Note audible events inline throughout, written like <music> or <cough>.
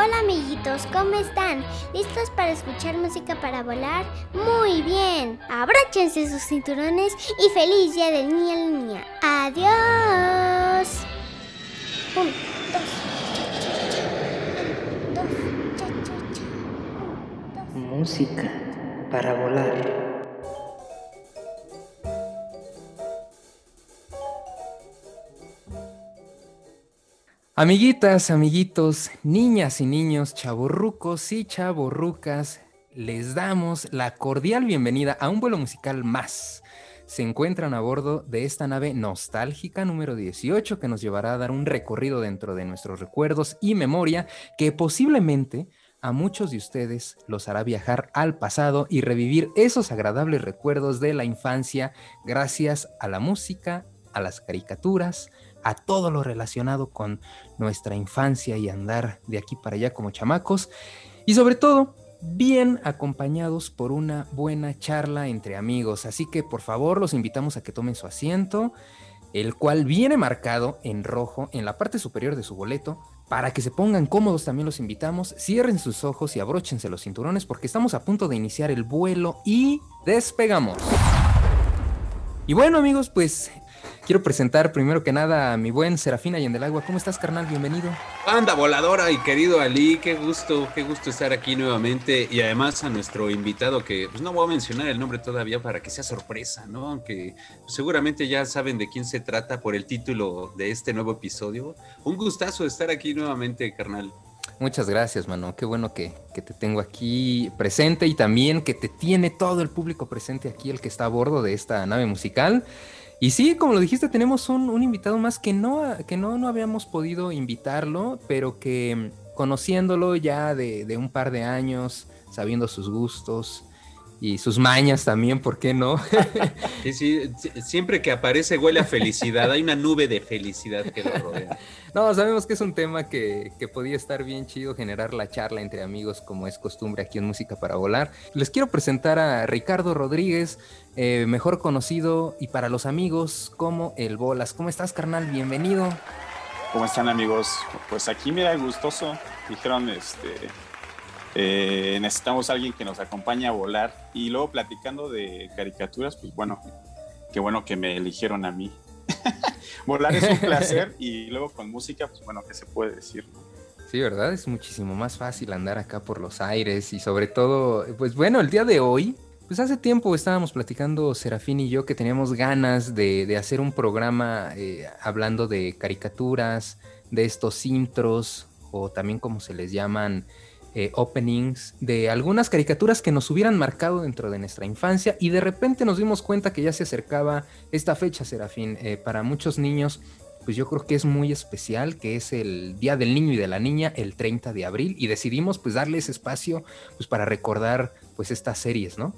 Hola amiguitos, ¿cómo están? ¿Listos para escuchar música para volar? Muy bien, abróchense sus cinturones y feliz día del niño y niña. Adiós. Un, dos, dos, cha, cha, dos. Música para volar. Amiguitas, amiguitos, niñas y niños, chavorrucos y chavorrucas, les damos la cordial bienvenida a un vuelo musical más. Se encuentran a bordo de esta nave nostálgica número 18 que nos llevará a dar un recorrido dentro de nuestros recuerdos y memoria que posiblemente a muchos de ustedes los hará viajar al pasado y revivir esos agradables recuerdos de la infancia gracias a la música, a las caricaturas, a todo lo relacionado con nuestra infancia y andar de aquí para allá como chamacos. Y sobre todo, bien acompañados por una buena charla entre amigos. Así que por favor los invitamos a que tomen su asiento, el cual viene marcado en rojo en la parte superior de su boleto. Para que se pongan cómodos también los invitamos, cierren sus ojos y abróchense los cinturones porque estamos a punto de iniciar el vuelo y despegamos. Y bueno amigos, pues quiero presentar primero que nada a mi buen Serafín Agua. ¿Cómo estás carnal? Bienvenido. Anda voladora y querido Ali, qué gusto, qué gusto estar aquí nuevamente y además a nuestro invitado que pues no voy a mencionar el nombre todavía para que sea sorpresa, ¿no? Aunque seguramente ya saben de quién se trata por el título de este nuevo episodio. Un gustazo estar aquí nuevamente, carnal. Muchas gracias, mano. Qué bueno que, que, te tengo aquí presente y también que te tiene todo el público presente aquí, el que está a bordo de esta nave musical. Y sí, como lo dijiste, tenemos un, un invitado más que no, que no, no habíamos podido invitarlo, pero que mm, conociéndolo ya de, de un par de años, sabiendo sus gustos, y sus mañas también, ¿por qué no? <laughs> Sí, sí, siempre que aparece huele a felicidad, hay una nube de felicidad que lo rodea. No, sabemos que es un tema que, que, podía estar bien chido generar la charla entre amigos como es costumbre aquí en Música para Volar. Les quiero presentar a Ricardo Rodríguez, eh, mejor conocido y para los amigos como El Bolas. ¿Cómo estás, carnal? Bienvenido. ¿Cómo están amigos? Pues aquí mira, gustoso. Dijeron, este, eh, necesitamos a alguien que nos acompañe a volar. Y luego platicando de caricaturas, pues bueno, qué bueno que me eligieron a mí. <laughs> volar es un placer y luego con música, pues bueno, ¿qué se puede decir? Sí, ¿verdad? Es muchísimo más fácil andar acá por los aires y sobre todo, pues bueno, el día de hoy, pues hace tiempo estábamos platicando Serafín y yo que teníamos ganas de, hacer un programa eh, hablando de caricaturas, de estos intros o también como se les llaman eh, openings de algunas caricaturas que nos hubieran marcado dentro de nuestra infancia y de repente nos dimos cuenta que ya se acercaba esta fecha, Serafín. Eh, para muchos niños, pues yo creo que es muy especial, que es el Día del Niño y de la Niña, el 30 de abril, y decidimos pues darle ese espacio pues para recordar pues estas series, ¿no?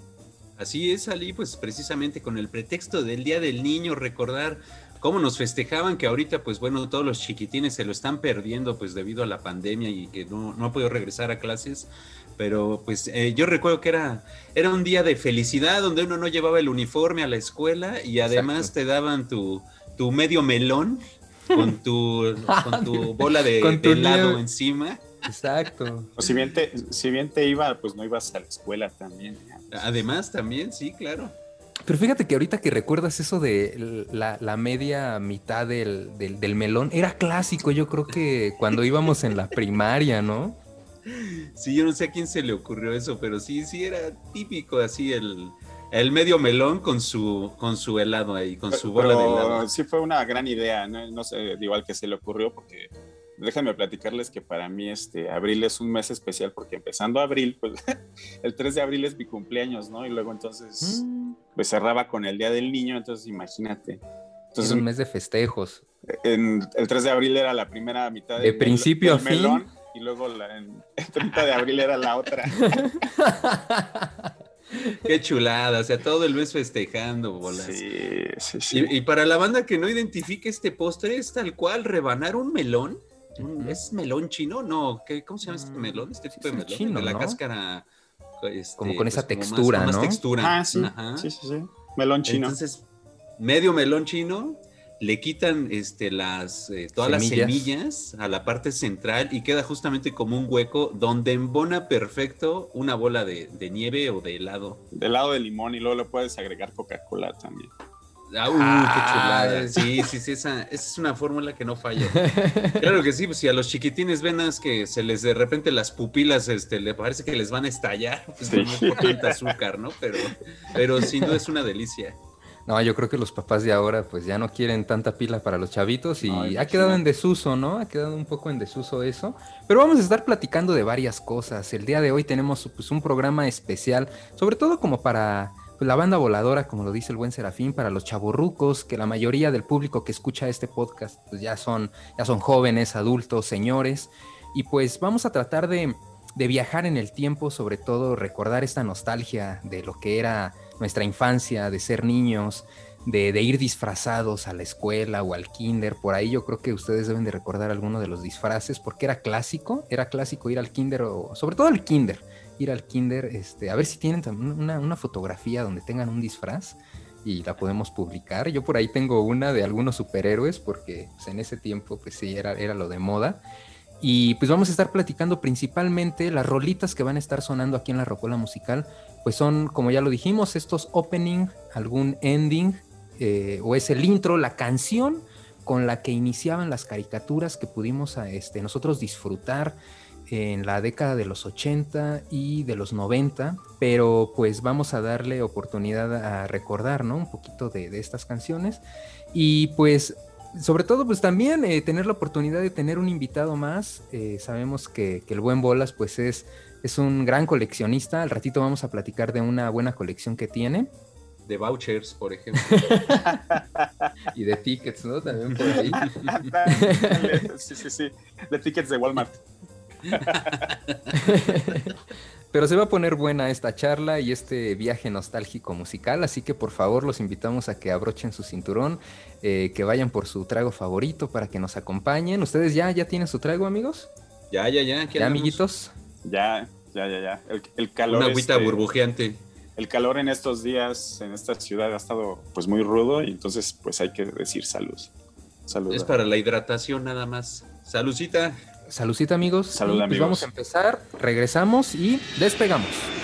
Así es, Ali, pues precisamente con el pretexto del Día del Niño, recordar cómo nos festejaban, que ahorita, pues bueno, todos los chiquitines se lo están perdiendo, pues debido a la pandemia y que no, no ha podido regresar a clases. Pero pues eh, yo recuerdo que era, era un día de felicidad donde uno no llevaba el uniforme a la escuela y además Exacto. te daban tu, tu medio melón con tu, <laughs> con tu bola de, Con tu de helado nieve. encima. Exacto. O si bien, te, si bien te iba, pues no ibas a la escuela también. Además, también, sí, claro. Pero fíjate que ahorita que recuerdas eso de la, la media mitad del, del, del, melón, era clásico, yo creo que cuando íbamos en la primaria, ¿no? Sí, yo no sé a quién se le ocurrió eso, pero sí, sí era típico así el, el medio melón con su, con su helado ahí, con su bola pero, de helado. Sí fue una gran idea, no, no sé, igual que se le ocurrió porque déjenme platicarles que para mí este abril es un mes especial porque empezando abril, pues <laughs> el 3 de abril es mi cumpleaños, ¿no? Y luego entonces mm. pues cerraba con el Día del Niño, entonces imagínate. Entonces, es un mes de festejos. En, el 3 de abril era la primera mitad de, de principio del a fin. Melón, y luego la, en, el 30 de abril era la otra. <laughs> Qué chulada, o sea, todo el mes festejando, bolas. Sí, sí, sí. Y, y para la banda que no identifique este postre, es tal cual rebanar un melón. ¿Es melón chino? No, ¿qué, ¿cómo se llama este melón? Este tipo de melón. Chino, de la ¿no? cáscara. Este, como con esa pues, textura, más, ¿no? Más textura. Ah, sí. Ajá. sí, sí, sí. Melón chino. Entonces, medio melón chino, le quitan este, las, eh, todas las semillas a la parte central y queda justamente como un hueco donde embona perfecto una bola de, nieve o de helado. De helado de limón y luego le puedes agregar Coca-Cola también. Ah, uh, qué chulada. Sí, sí, sí, esa, es una fórmula que no falla. Claro que sí, pues si a los chiquitines ven que se les de repente las pupilas, este, le parece que les van a estallar, pues no es tanta azúcar, ¿no? Pero, pero sin duda es una delicia. No, yo creo que los papás de ahora pues ya no quieren tanta pila para los chavitos y ha quedado en desuso, ¿no? Ha quedado un poco en desuso eso. Pero vamos a estar platicando de varias cosas. El día de hoy tenemos pues un programa especial, sobre todo como para la banda voladora, como lo dice el buen Serafín, para los chavorrucos, que la mayoría del público que escucha este podcast pues ya son, ya son jóvenes, adultos, señores. Y pues vamos a tratar de, de viajar en el tiempo, sobre todo recordar esta nostalgia de lo que era nuestra infancia, de ser niños, de, ir disfrazados a la escuela o al kinder. Por ahí yo creo que ustedes deben de recordar alguno de los disfraces, porque era clásico, era clásico ir al kinder, o sobre todo al kinder, ir al kinder, este, a ver si tienen una, una fotografía donde tengan un disfraz y la podemos publicar. Yo por ahí tengo una de algunos superhéroes, porque pues, en ese tiempo pues sí, era, era lo de moda. Y pues vamos a estar platicando principalmente las rolitas que van a estar sonando aquí en la Rocola Musical, pues son, como ya lo dijimos, estos opening, algún ending, eh, o es el intro, la canción con la que iniciaban las caricaturas que pudimos este, nosotros disfrutar en la década de los 80 y de los 90, pero pues vamos a darle oportunidad a recordar, ¿no? Un poquito de, estas canciones y pues sobre todo pues también eh, tener la oportunidad de tener un invitado más, eh, sabemos que, que el buen Bolas pues es es un gran coleccionista. Al ratito vamos a platicar de una buena colección que tiene. De vouchers, por ejemplo. <laughs> y de tickets, ¿no? También por ahí. <laughs> sí, sí, sí. De tickets de Walmart. <laughs> Pero se va a poner buena esta charla y este viaje nostálgico musical, así que por favor los invitamos a que abrochen su cinturón, eh, que vayan por su trago favorito para que nos acompañen. ¿Ustedes ya, ya tienen su trago, amigos? Ya, ya, ya. ¿Ya, amiguitos? Ya, ya, ya, ya. El, calor. Una agüita este, burbujeante. El calor en estos días, en esta ciudad, ha estado pues muy rudo y entonces pues hay que decir salud. Salud. Es para la hidratación nada más. Salucita. Salucita, amigos. Salud, pues amigos. vamos a empezar, regresamos y despegamos.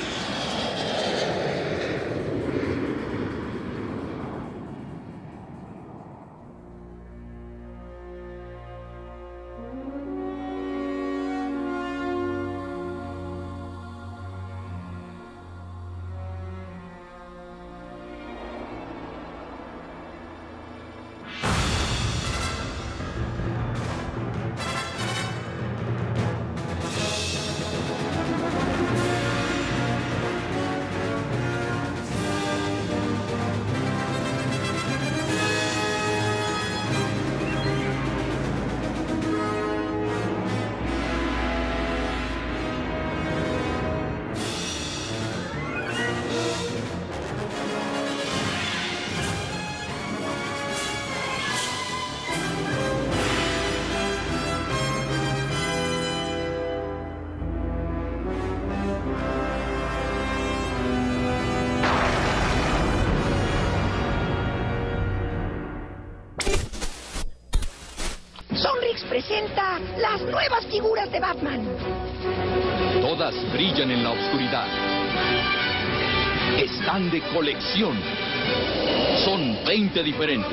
De colección. Son 20 diferentes.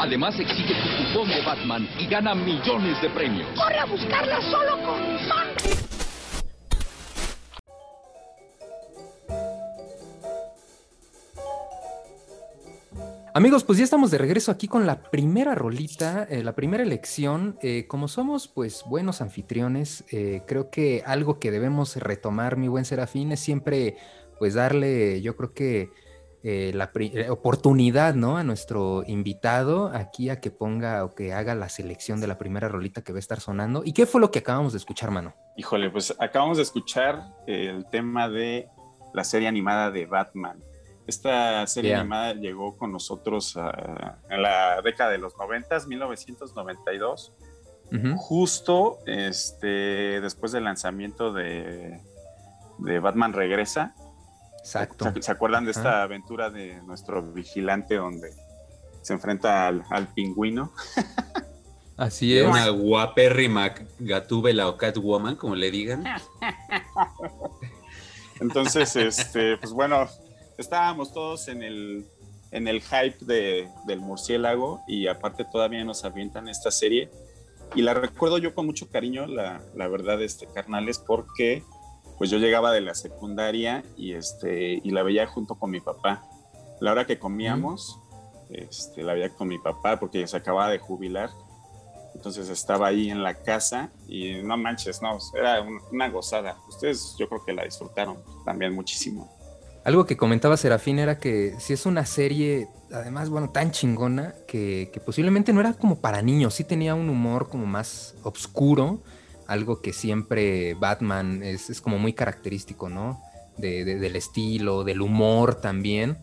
Además exige tu cupón de Batman y gana millones de premios. Corre a buscarla solo con Son. Amigos, pues ya estamos de regreso aquí con la primera rolita, eh, la primera elección. Eh, como somos pues buenos anfitriones, eh, creo que algo que debemos retomar, mi buen Serafín, es siempre pues darle, yo creo que la oportunidad, ¿no? A nuestro invitado aquí a que ponga o que haga la selección de la primera rolita que va a estar sonando. ¿Y qué fue lo que acabamos de escuchar, mano? Híjole, pues acabamos de escuchar el tema de la serie animada de Batman. Esta serie animada llegó con nosotros en la década de los 90, 1992, justo este, después del lanzamiento de, de Batman Regresa. Exacto. ¿Se, acuerdan de esta aventura de nuestro vigilante donde se enfrenta al, al pingüino. <laughs> Así es. Una guapérrima Gatúbela o Catwoman, como le digan. <laughs> Entonces, este, pues bueno, estábamos todos en el, en el hype de, del murciélago y aparte todavía nos avientan esta serie. Y la recuerdo yo con mucho cariño, la, la verdad, este, carnales, porque pues yo llegaba de la secundaria y, este, y la veía junto con mi papá. La hora que comíamos, este, la veía con mi papá porque se acababa de jubilar. Entonces estaba ahí en la casa y no manches, no, era un- una gozada. Ustedes yo creo que la disfrutaron también muchísimo. Algo que comentaba Serafín era que si es una serie, además, bueno, tan chingona, que, que posiblemente no era como para niños, sí tenía un humor como más oscuro, algo que siempre Batman es, es como muy característico, ¿no? De- de- del estilo, del humor también,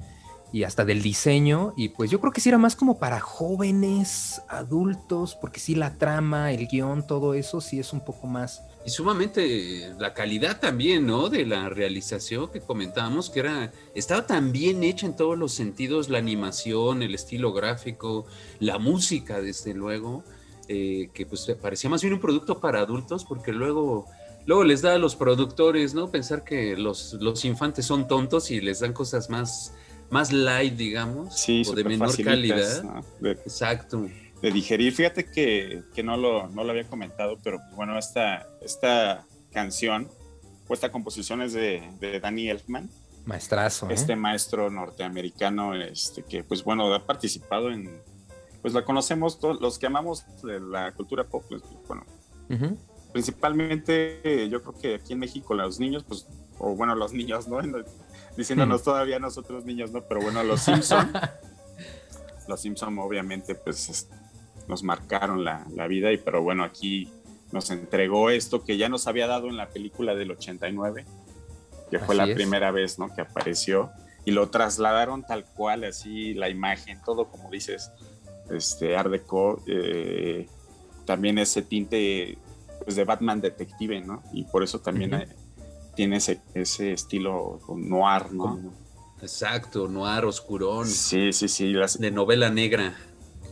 y hasta del diseño, y pues yo creo que sí era más como para jóvenes, adultos, porque sí la trama, el guion, todo eso sí es un poco más... Y sumamente la calidad también, ¿no? De la realización que comentábamos, que era, estaba tan bien hecha en todos los sentidos, la animación, el estilo gráfico, la música, desde luego, eh, que pues parecía más bien un producto para adultos, porque luego, luego les da a los productores, ¿no? Pensar que los, los infantes son tontos y les dan cosas más, más light, digamos, Sí, o de menor calidad. ¿no? De, Exacto. de digerir. Fíjate que, que no, lo, no lo había comentado, pero pues, bueno, esta, esta canción o esta composición es de, de Danny Elfman, Maestrazo, ¿eh? este maestro norteamericano este, que pues bueno, ha participado en, pues la conocemos todos los que amamos de la cultura pop, pues, bueno, principalmente eh, yo creo que aquí en México los niños, pues, o bueno, los niños, ¿no? Diciéndonos todavía nosotros niños, ¿no? Pero bueno, los Simpson, <laughs> los Simpson obviamente pues es- nos marcaron la, la vida y pero bueno, aquí nos entregó esto que ya nos había dado en la película del 89, que fue la es. primera vez, ¿no? Que apareció y lo trasladaron tal cual, así la imagen, todo como dices, este Art Deco, eh, también ese tinte pues, de Batman detective, ¿no? Y por eso también eh, tiene ese, ese estilo noir, ¿no? Exacto, noir, oscurón, Sí, sí, sí. las- de novela negra.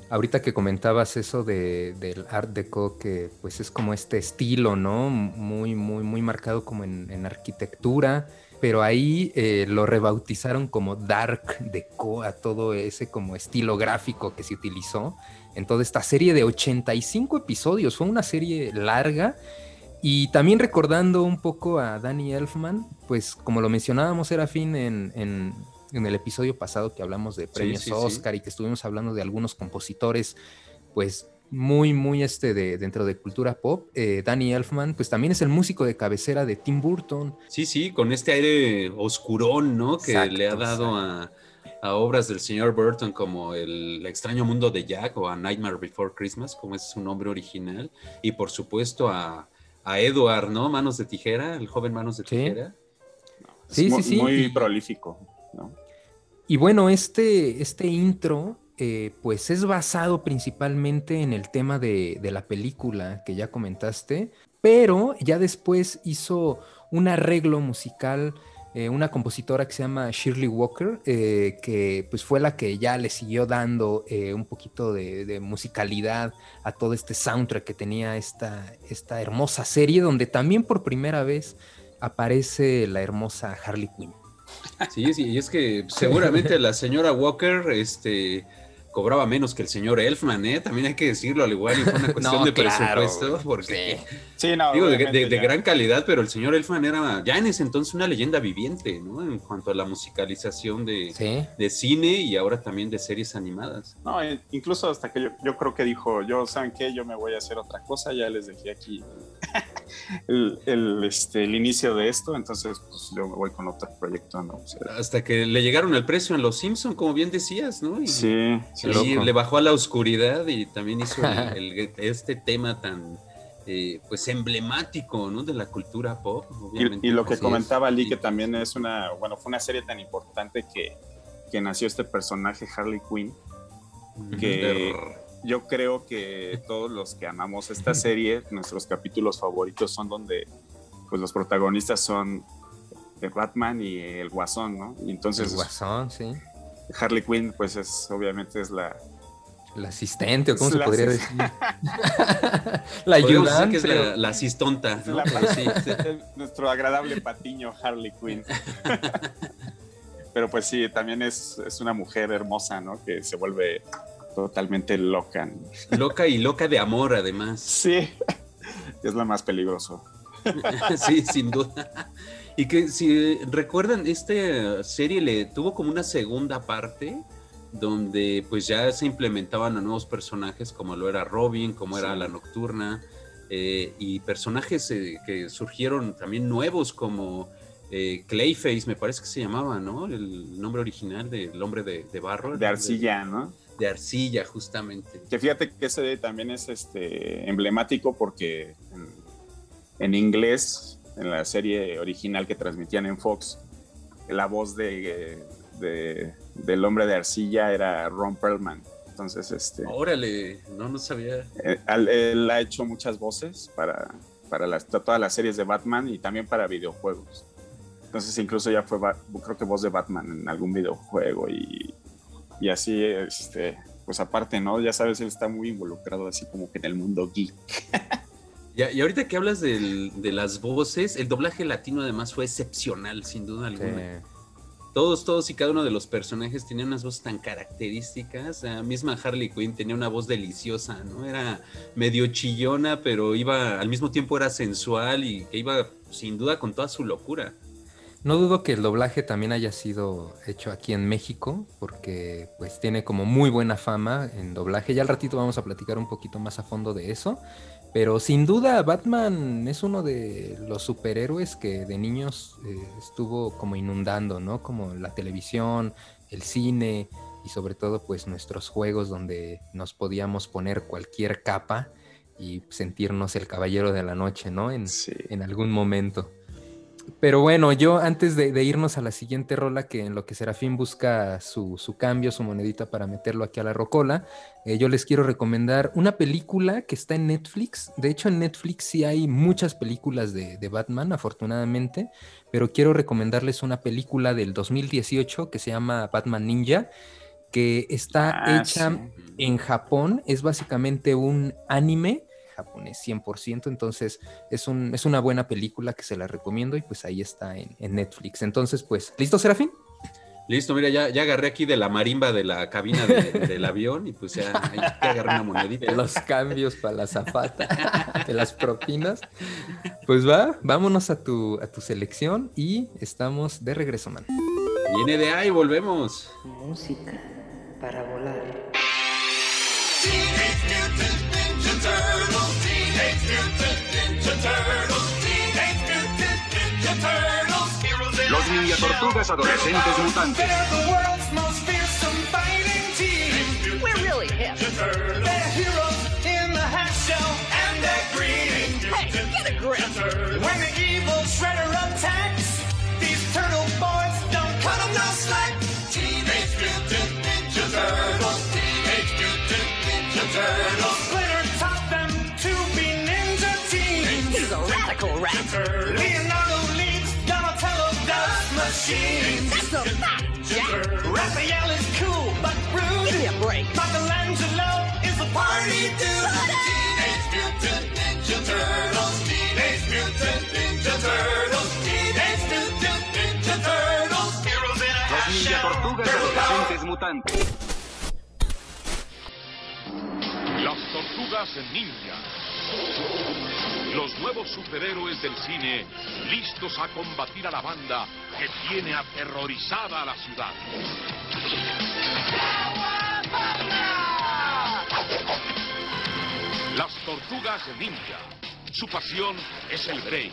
Ahorita que comentabas eso de, del Art Deco, que pues es como este estilo, ¿no? Muy, muy, muy marcado como en, en arquitectura, pero ahí eh, lo rebautizaron como Dark Deco a todo ese como estilo gráfico que se utilizó en toda esta serie de 85 episodios. Fue una serie larga y también recordando un poco a Danny Elfman, pues como lo mencionábamos, Serafín, en, en, en el episodio pasado que hablamos de premios sí, sí. Oscar y que estuvimos hablando de algunos compositores, pues muy, muy este de, dentro de cultura pop. eh, Danny Elfman, pues también es el músico de cabecera de Tim Burton. Sí, sí, con este aire oscurón, ¿no? Que Exacto, le ha dado a, a obras del señor Burton como El extraño mundo de Jack o a Nightmare Before Christmas, como es su nombre original. Y por supuesto a, a Edward, ¿no? Manos de tijera, el joven Manos de Sí. tijera. es Sí, sí, sí, Muy y- prolífico, ¿no? Y bueno, este, este intro, eh, pues es basado principalmente en el tema de, la película que ya comentaste, pero ya después hizo un arreglo musical, eh, una compositora que se llama Shirley Walker, eh, que pues fue la que ya le siguió dando un poquito de, de musicalidad a todo este soundtrack que tenía esta, esta hermosa serie, donde también por primera vez aparece la hermosa Harley Quinn. Sí, sí, y es que seguramente la señora Walker, este cobraba menos que el señor Elfman, ¿eh? También hay que decirlo, al igual y fue una <laughs> cuestión No, de claro, presupuesto, porque Sí, no, Digo, de, gran calidad, pero el señor Elfman era ya en ese entonces una leyenda viviente, ¿no? En cuanto a la musicalización de, Sí. de cine y ahora también de series animadas. No, eh, incluso hasta que yo, yo creo que dijo, yo, ¿saben qué? Yo me voy a hacer otra cosa, ya les dejé aquí <laughs> el, el, este, el inicio de esto, entonces pues yo me voy con otro proyecto, ¿no? O sea, Hasta que le llegaron al precio en Los Simpson, como bien decías, ¿no? Y, sí, sí, y loco. le bajó a la oscuridad y también hizo <laughs> el- el- este tema tan eh, pues emblemático, ¿no? De la cultura pop. obviamente. Y, y lo que comentaba Lee, que también es una, bueno, fue una serie tan importante que, que nació este personaje Harley Quinn, que yo creo que todos los que amamos esta <laughs> serie, nuestros capítulos favoritos son donde pues los protagonistas son de Batman y el Guasón, ¿no? Y entonces el guasón, sí. Harley Quinn pues es obviamente es la, La asistente, o cómo se La podría decir. <laughs> la ayudante. que es la, la asistonta, ¿no? La- Pero sí, <laughs> nuestro agradable patiño Harley Quinn. <laughs> Pero pues sí, también es, es una mujer hermosa, ¿no? Que se vuelve totalmente loca. ¿no? Loca y loca de amor, además. Sí, es lo más peligroso. sí, sin duda. Y que si recuerdan, esta serie le tuvo como una segunda parte donde pues ya se implementaban a nuevos personajes como lo era Robin, como era la Nocturna, eh, y personajes eh, que surgieron también nuevos como eh, Clayface, me parece que se llamaba, ¿no? El nombre original del hombre de, de barro. De arcilla, ¿no? De, arcilla, justamente. Que fíjate que ese también es este, emblemático porque en, en inglés, en la serie original que transmitían en Fox, la voz de, de- del hombre de arcilla era Ron Perlman. Entonces, este, Órale, no, no sabía. eh, él ha hecho muchas voces para, para las, todas las series de Batman y también para videojuegos. Entonces, incluso ya fue, creo que voz de Batman en algún videojuego y, y así, este, pues aparte, ¿no? Ya sabes, él está muy involucrado así como que en el mundo geek. <laughs> Ya, y ahorita que hablas del- de las voces, el doblaje latino además fue excepcional, sin duda alguna. Sí. Todos, todos y cada uno de los personajes tenían unas voces tan características. La misma Harley Quinn tenía una voz deliciosa, ¿no? Era medio chillona, pero iba, al mismo tiempo era sensual y que iba sin duda con toda su locura. No dudo que el doblaje también haya sido hecho aquí en México, porque pues tiene como muy buena fama en doblaje. Ya al ratito vamos a platicar un poquito más a fondo de eso. Pero sin duda Batman es uno de los superhéroes que de niños eh, estuvo como inundando, ¿no? Como la televisión, el cine y sobre todo pues nuestros juegos donde nos podíamos poner cualquier capa y sentirnos el caballero de la noche, ¿no? En, Sí. en algún momento. Pero bueno, yo antes de, de irnos a la siguiente rola, que en lo que Serafín busca su, su cambio, su monedita para meterlo aquí a la rocola, eh, yo les quiero recomendar una película que está en Netflix. De hecho, en Netflix sí hay muchas películas de, de Batman, afortunadamente, pero quiero recomendarles una película del 2018 que se llama Batman Ninja, que está Ah, hecha sí. en Japón. Es básicamente un anime japonés 100%, entonces es, un, es una buena película que se la recomiendo y pues ahí está en, en Netflix. Entonces, pues, ¿listo, Serafín? Listo, mira, ya, ya agarré aquí de la marimba de la cabina de- <laughs> del avión y pues ya, ya agarré una monedita. De los cambios para la zapata, de las propinas. Pues va, vámonos a tu, a tu selección y estamos de regreso, man. Viene de ahí, volvemos. Música para volar. Ninja Turtles. Ninja Turtles. Los Ninja Tortugas Adolescentes Mutantes. We're really the. Hey, get a grip. He's a rat. Leonardo leads Donatello does machines. That's a fact, Jack. Raphael is cool but rude. Give me a break. Michelangelo is a party dude. Teenage Mutant Ninja Turtles. Teenage Mutant Ninja Turtles. Teenage Mutant Ninja Turtles. Heroes in a Los half shell. Tortugas Turtle power. Adolescentes Mutantes. Las tortugas ninja. Los nuevos superhéroes del cine listos a combatir a la banda que tiene aterrorizada a la ciudad. Las tortugas ninja. Su pasión es el break,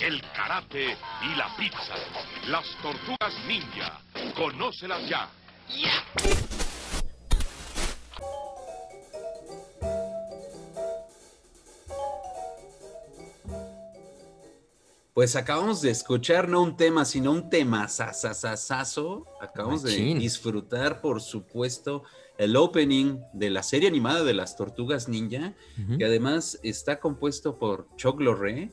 el karate y la pizza. Las tortugas ninja. Conócelas ya. Pues acabamos de escuchar no un tema, sino un tema sasasasazo. Acabamos Machín. de disfrutar, por supuesto, el opening de la serie animada de las Tortugas Ninja, que además está compuesto por Chuck Lorre,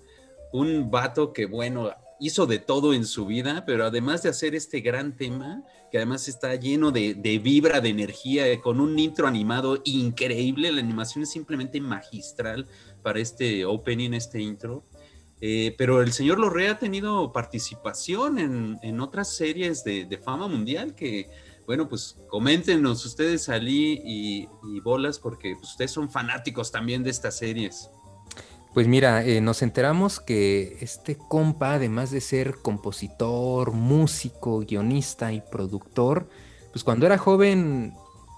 un vato que, bueno, hizo de todo en su vida, pero además de hacer este gran tema, que además está lleno de, de vibra, de energía, eh, con un intro animado increíble, la animación es simplemente magistral para este opening, este intro. Eh, pero el señor Lorre ha tenido participación en, en otras series de, de fama mundial que, bueno, pues coméntenos ustedes Ali y, y Bolas, porque pues, ustedes son fanáticos también de estas series. Pues mira, eh, nos enteramos que este compa, además de ser compositor, músico, guionista y productor, pues cuando era joven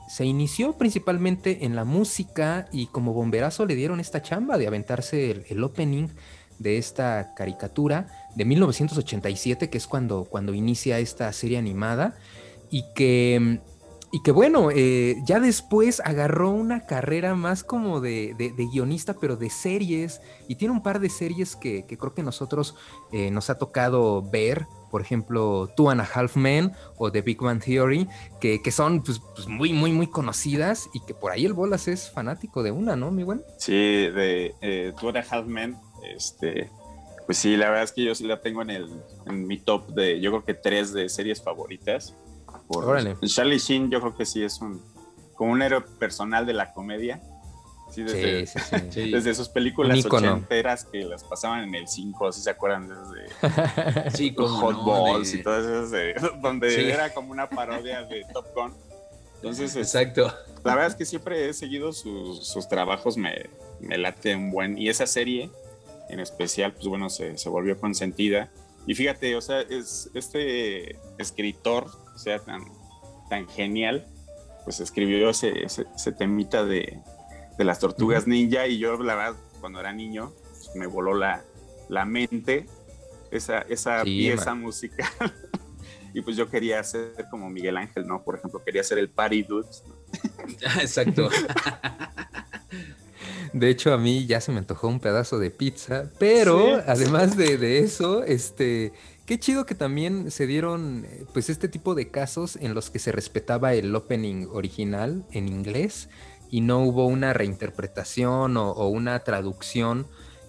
se inició principalmente en la música y como bomberazo le dieron esta chamba de aventarse el, el opening de esta caricatura de 1987, que es cuando, cuando inicia esta serie animada, y que, y que bueno, eh, ya después agarró una carrera más como de, de- guionista, pero de series, y tiene un par de series que, que creo que nosotros eh, nos ha tocado ver, por ejemplo, Two and a Half Men o The Big Bang Theory, que, que son pues, pues, muy, muy, muy conocidas, y que por ahí el Bolas es fanático de una, ¿no, mi buen? Sí, de eh, Two and a Half Men, este, pues sí, la verdad es que yo sí la tengo en, el, en mi top de, yo creo que tres de series favoritas. Por, Órale. Charlie Sheen yo creo que sí es un, como un héroe personal de la comedia. Sí, desde, Sí, sí, sí. <laughs> Sí. desde sus películas ochenteras que las pasaban en el 5, si se acuerdan, desde Sí, Hot no, Balls de- y todas esas, de- <laughs> donde Sí. era como una parodia de Top Gun. Entonces, es- Exacto. la verdad es que siempre he seguido sus, sus trabajos, me, me late un buen. Y esa serie en especial, pues bueno, se, se volvió consentida. Y fíjate, o sea, es este escritor, o sea, tan, tan genial, pues escribió ese, ese, ese temita de, de las tortugas ninja. Y yo, la verdad, cuando era niño, pues, me voló la, la mente esa, esa Sí, pieza man. musical. <laughs> y pues yo quería ser como Miguel Ángel, ¿no? Por ejemplo, quería ser el Party Dudes. <laughs> Exacto. <laughs> De hecho, a mí ya se me antojó un pedazo de pizza, pero Sí. además de, de eso, este, qué chido que también se dieron, eh, pues, este tipo de casos en los que se respetaba el opening original en inglés y no hubo una reinterpretación o, o una traducción,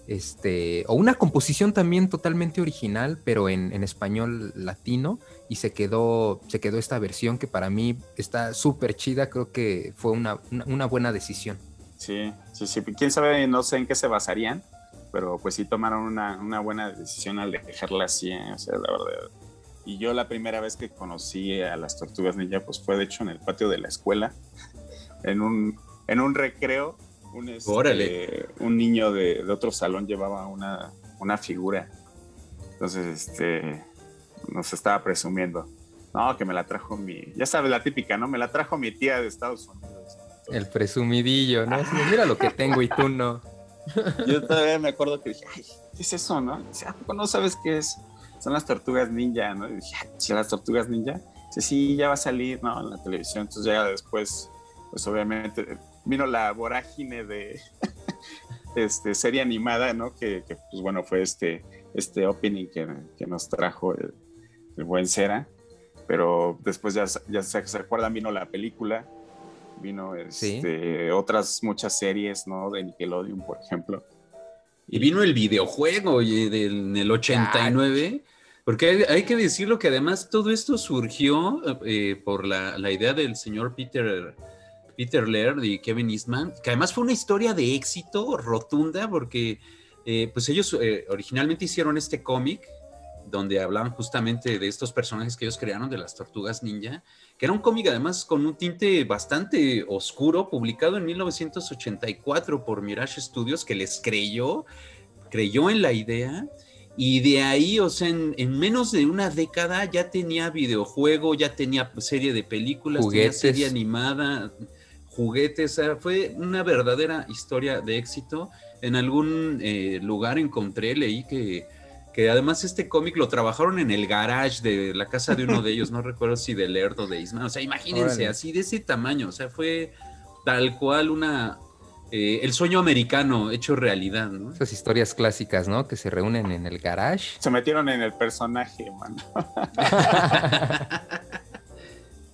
este, o una composición también totalmente original, pero en, en español latino y se quedó, se quedó esta versión que para mí está súper chida, creo que fue una- una- una buena decisión. Sí, sí, sí. Quién sabe, no sé en qué se basarían, pero pues sí tomaron una, una buena decisión al dejarla así, ¿eh? o sea, la verdad. Y yo la primera vez que conocí a las tortugas ninja, pues fue de hecho en el patio de la escuela, en un, en un recreo. Un, este, Órale. un niño de, de otro salón llevaba una, una figura. Entonces, este, nos estaba presumiendo. No, que me la trajo mi, ya sabes, la típica, ¿no? Me la trajo mi tía de Estados Unidos. El presumidillo, ¿no? Mira lo que tengo y tú no. Yo todavía me acuerdo que dije, ay, ¿qué es eso, no? Dice, ¿a poco no sabes qué es? Son las tortugas ninja, ¿no? Y dije, "Ay, ¿sí, las tortugas ninja? Dice, sí, ya va a salir, ¿no? En la televisión. Entonces ya después, pues obviamente vino la vorágine de <laughs> este, serie animada, ¿no? Que, que, pues bueno, fue este, este opening que, que nos trajo el, buen Cera. Pero después ya, ya se, se vino la película, vino Sí. este, otras muchas series, ¿no? De Nickelodeon, por ejemplo. Y vino el videojuego oye, del, en el 89. Porque hay, hay que decirlo que además todo esto surgió eh, por la, la idea del señor Peter, Peter Laird y Kevin Eastman, que además fue una historia de éxito rotunda porque eh, pues ellos eh, originalmente hicieron este cómic donde hablaban justamente de estos personajes que ellos crearon de las tortugas ninja, que era un cómic además con un tinte bastante oscuro, publicado en 1984 por Mirage Studios, que les creyó, creyó en la idea, y de ahí, o sea, en, en menos de una década ya tenía videojuego, ya tenía serie de películas, Juguetes. tenía serie animada, juguetes, o sea, fue una verdadera historia de éxito. En algún eh, lugar encontré, leí que que además este cómic lo trabajaron en el garage de la casa de uno de ellos, no recuerdo si de Laird o de Isman, o sea, imagínense, Órale. así de ese tamaño, o sea, fue tal cual una, eh, el sueño americano hecho realidad, ¿no? Esas historias clásicas, ¿no? Que se reúnen en el garage. Se metieron en el personaje, mano. <laughs>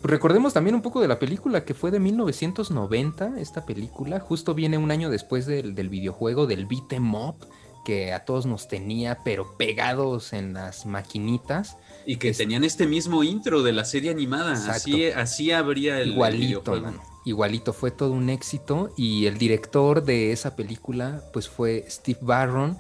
Recordemos también un poco de la película que fue de 1990, esta película. Justo viene un año después del, del videojuego del Beat 'em Up, que a todos nos tenía, pero pegados en las maquinitas. Y que Es- tenían este mismo intro de la serie animada. Exacto. Así, así habría el Igualito, mano. Igualito, fue todo un éxito. Y el director de esa película, pues fue Steve Barron,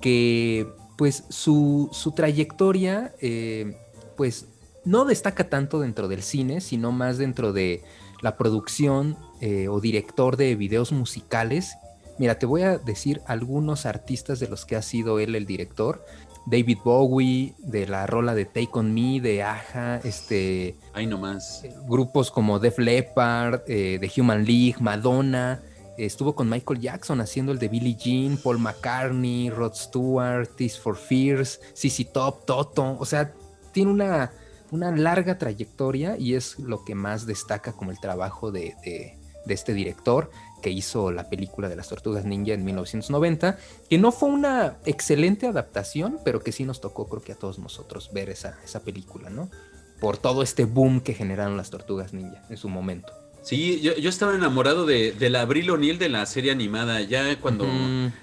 que pues su, su trayectoria, eh, pues no destaca tanto dentro del cine, sino más dentro de la producción eh, o director de videos musicales. Mira, te voy a decir algunos artistas de los que ha sido él el director. David Bowie, de la rola de Take On Me, de Aja, este, Ahí nomás. grupos como Def Leppard, eh, The Human League, Madonna. eh, estuvo con Michael Jackson haciendo el de Billie Jean, Paul McCartney, Rod Stewart, Tears for Fears, CC Top, Toto. O sea, tiene una, una larga trayectoria y es lo que más destaca como el trabajo de, de- de este director que hizo la película de las Tortugas Ninja en 1990, que no fue una excelente adaptación, pero que sí nos tocó, creo que a todos nosotros, ver esa, esa película, ¿no? Por todo este boom que generaron las Tortugas Ninja en su momento. Sí, yo, yo estaba enamorado de, de la Abril O'Neill de la serie animada. Ya cuando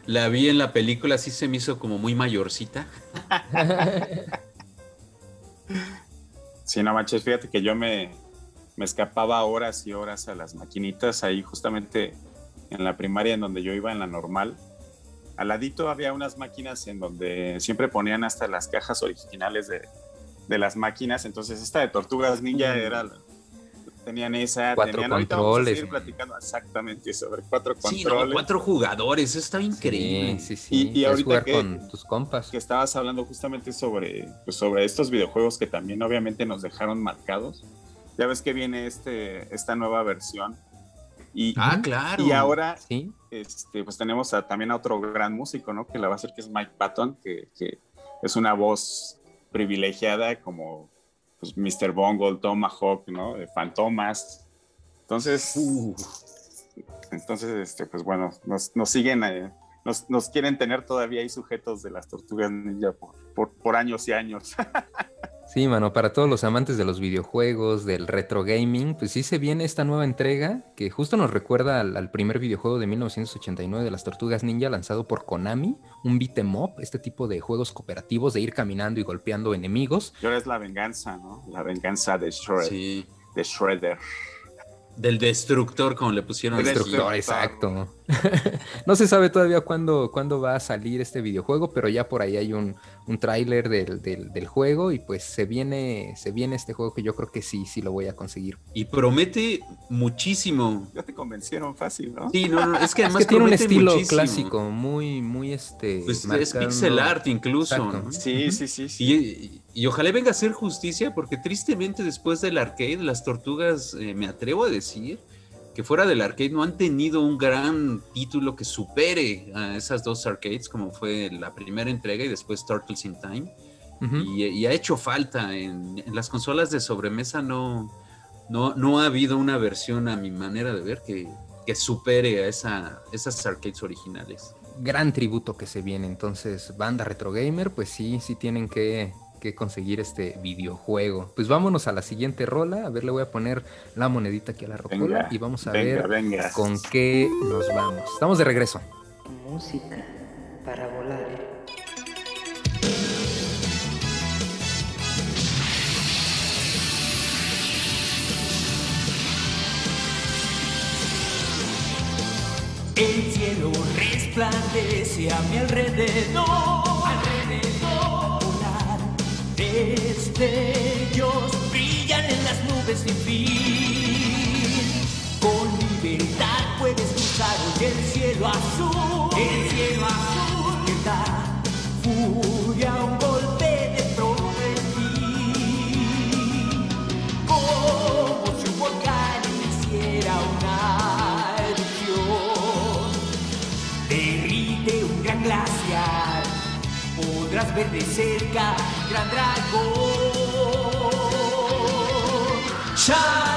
la vi en la película, sí se me hizo como muy mayorcita. <laughs> Sí, no manches, fíjate que yo me, me escapaba horas y horas a las maquinitas ahí justamente en la primaria en donde yo iba en la normal. Al ladito había unas máquinas en donde siempre ponían hasta las cajas originales de, de las máquinas. Entonces esta de Tortugas Ninja era... la- Tenían esa, Cuatro tenían... Ahorita vamos a controles, seguir man. platicando exactamente sobre cuatro Sí, no, controles. cuatro jugadores, eso estaba increíble. Sí, sí, sí. Y- ahorita jugar que- con tus compas. que estabas hablando justamente sobre, pues, sobre estos videojuegos que también obviamente nos dejaron marcados. Ya ves que viene este, esta nueva versión. Y, Ah, claro. y ahora Sí, este, pues tenemos a- también a otro gran músico, ¿no? Que la va a hacer, que es Mike Patton, que, que es una voz privilegiada como pues, Mr. Bungle, Tomahawk, ¿no? De Fantomas. Entonces, Uh, entonces, este, pues bueno, nos, nos siguen, eh, nos, nos quieren tener todavía ahí sujetos de las tortugas ninja por, por, por años y años. <laughs> sí, mano, para todos los amantes de los videojuegos, del retro gaming, pues sí se viene esta nueva entrega que justo nos recuerda al, al primer videojuego de 1989 de las Tortugas Ninja lanzado por Konami, un beat 'em up, este tipo de juegos cooperativos de ir caminando y golpeando enemigos. Y ahora es la venganza, ¿no? La venganza de, Shred- sí. de Shredder. Del destructor, como le pusieron. El Destructor. exacto. <laughs> no se sabe todavía cuándo, cuándo va a salir este videojuego, pero ya por ahí hay un, un tráiler del, del- del juego y pues se viene, se viene este juego que yo creo que sí, sí lo voy a conseguir. Y promete muchísimo. Ya te convencieron fácil, ¿no? Sí, no, no, es que Es además que tiene un estilo muchísimo. clásico, muy, muy este. Pues es pixel art incluso. Sí, sí, sí. sí. Y, y ojalá venga a hacer justicia, porque tristemente después del arcade, las tortugas, eh, me atrevo a decir, que fuera del arcade no han tenido un gran título que supere a esas dos arcades, como fue la primera entrega y después Turtles in Time. Y, y ha hecho falta. En, en las consolas de sobremesa no, no, no ha habido una versión, a mi manera de ver, que, que supere a esa, esas arcades originales. Gran tributo que se viene. Entonces, banda Retro Gamer, pues sí, sí tienen que, que conseguir este videojuego. Pues vámonos a la siguiente rola. A ver, le voy a poner la monedita aquí a la rocola Venga, y vamos a venga, ver venga. con qué nos vamos. Estamos de regreso. Música para volar. El cielo resplandece a mi alrededor. Alrededor. Destellos brillan en las nubes sin fin. Con libertad puedes cruzar hoy el cielo azul. El cielo azul. Despierta furia, un golpe de ti. Como si un volcán hiciera una erupción. Derrite un gran glaciar, podrás ver de cerca gran dragón. Shala,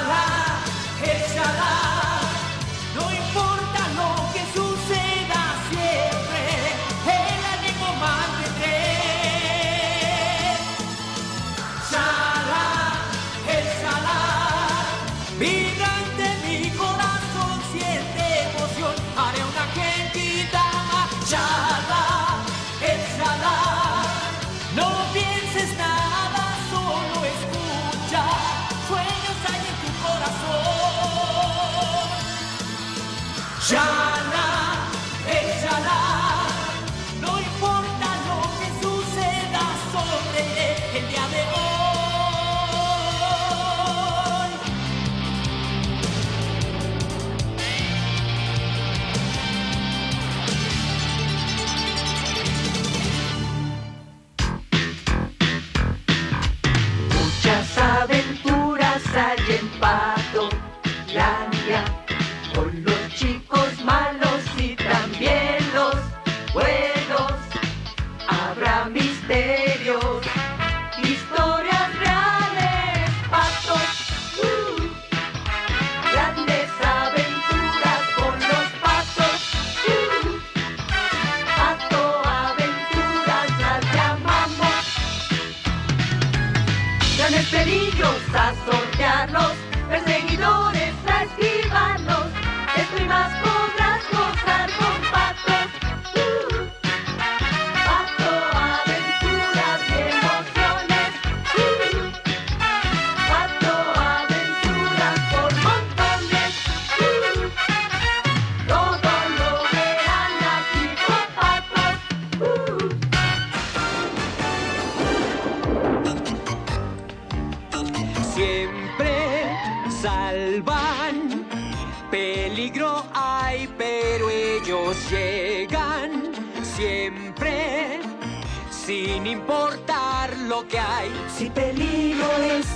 sin importar lo que hay. Si peligro es,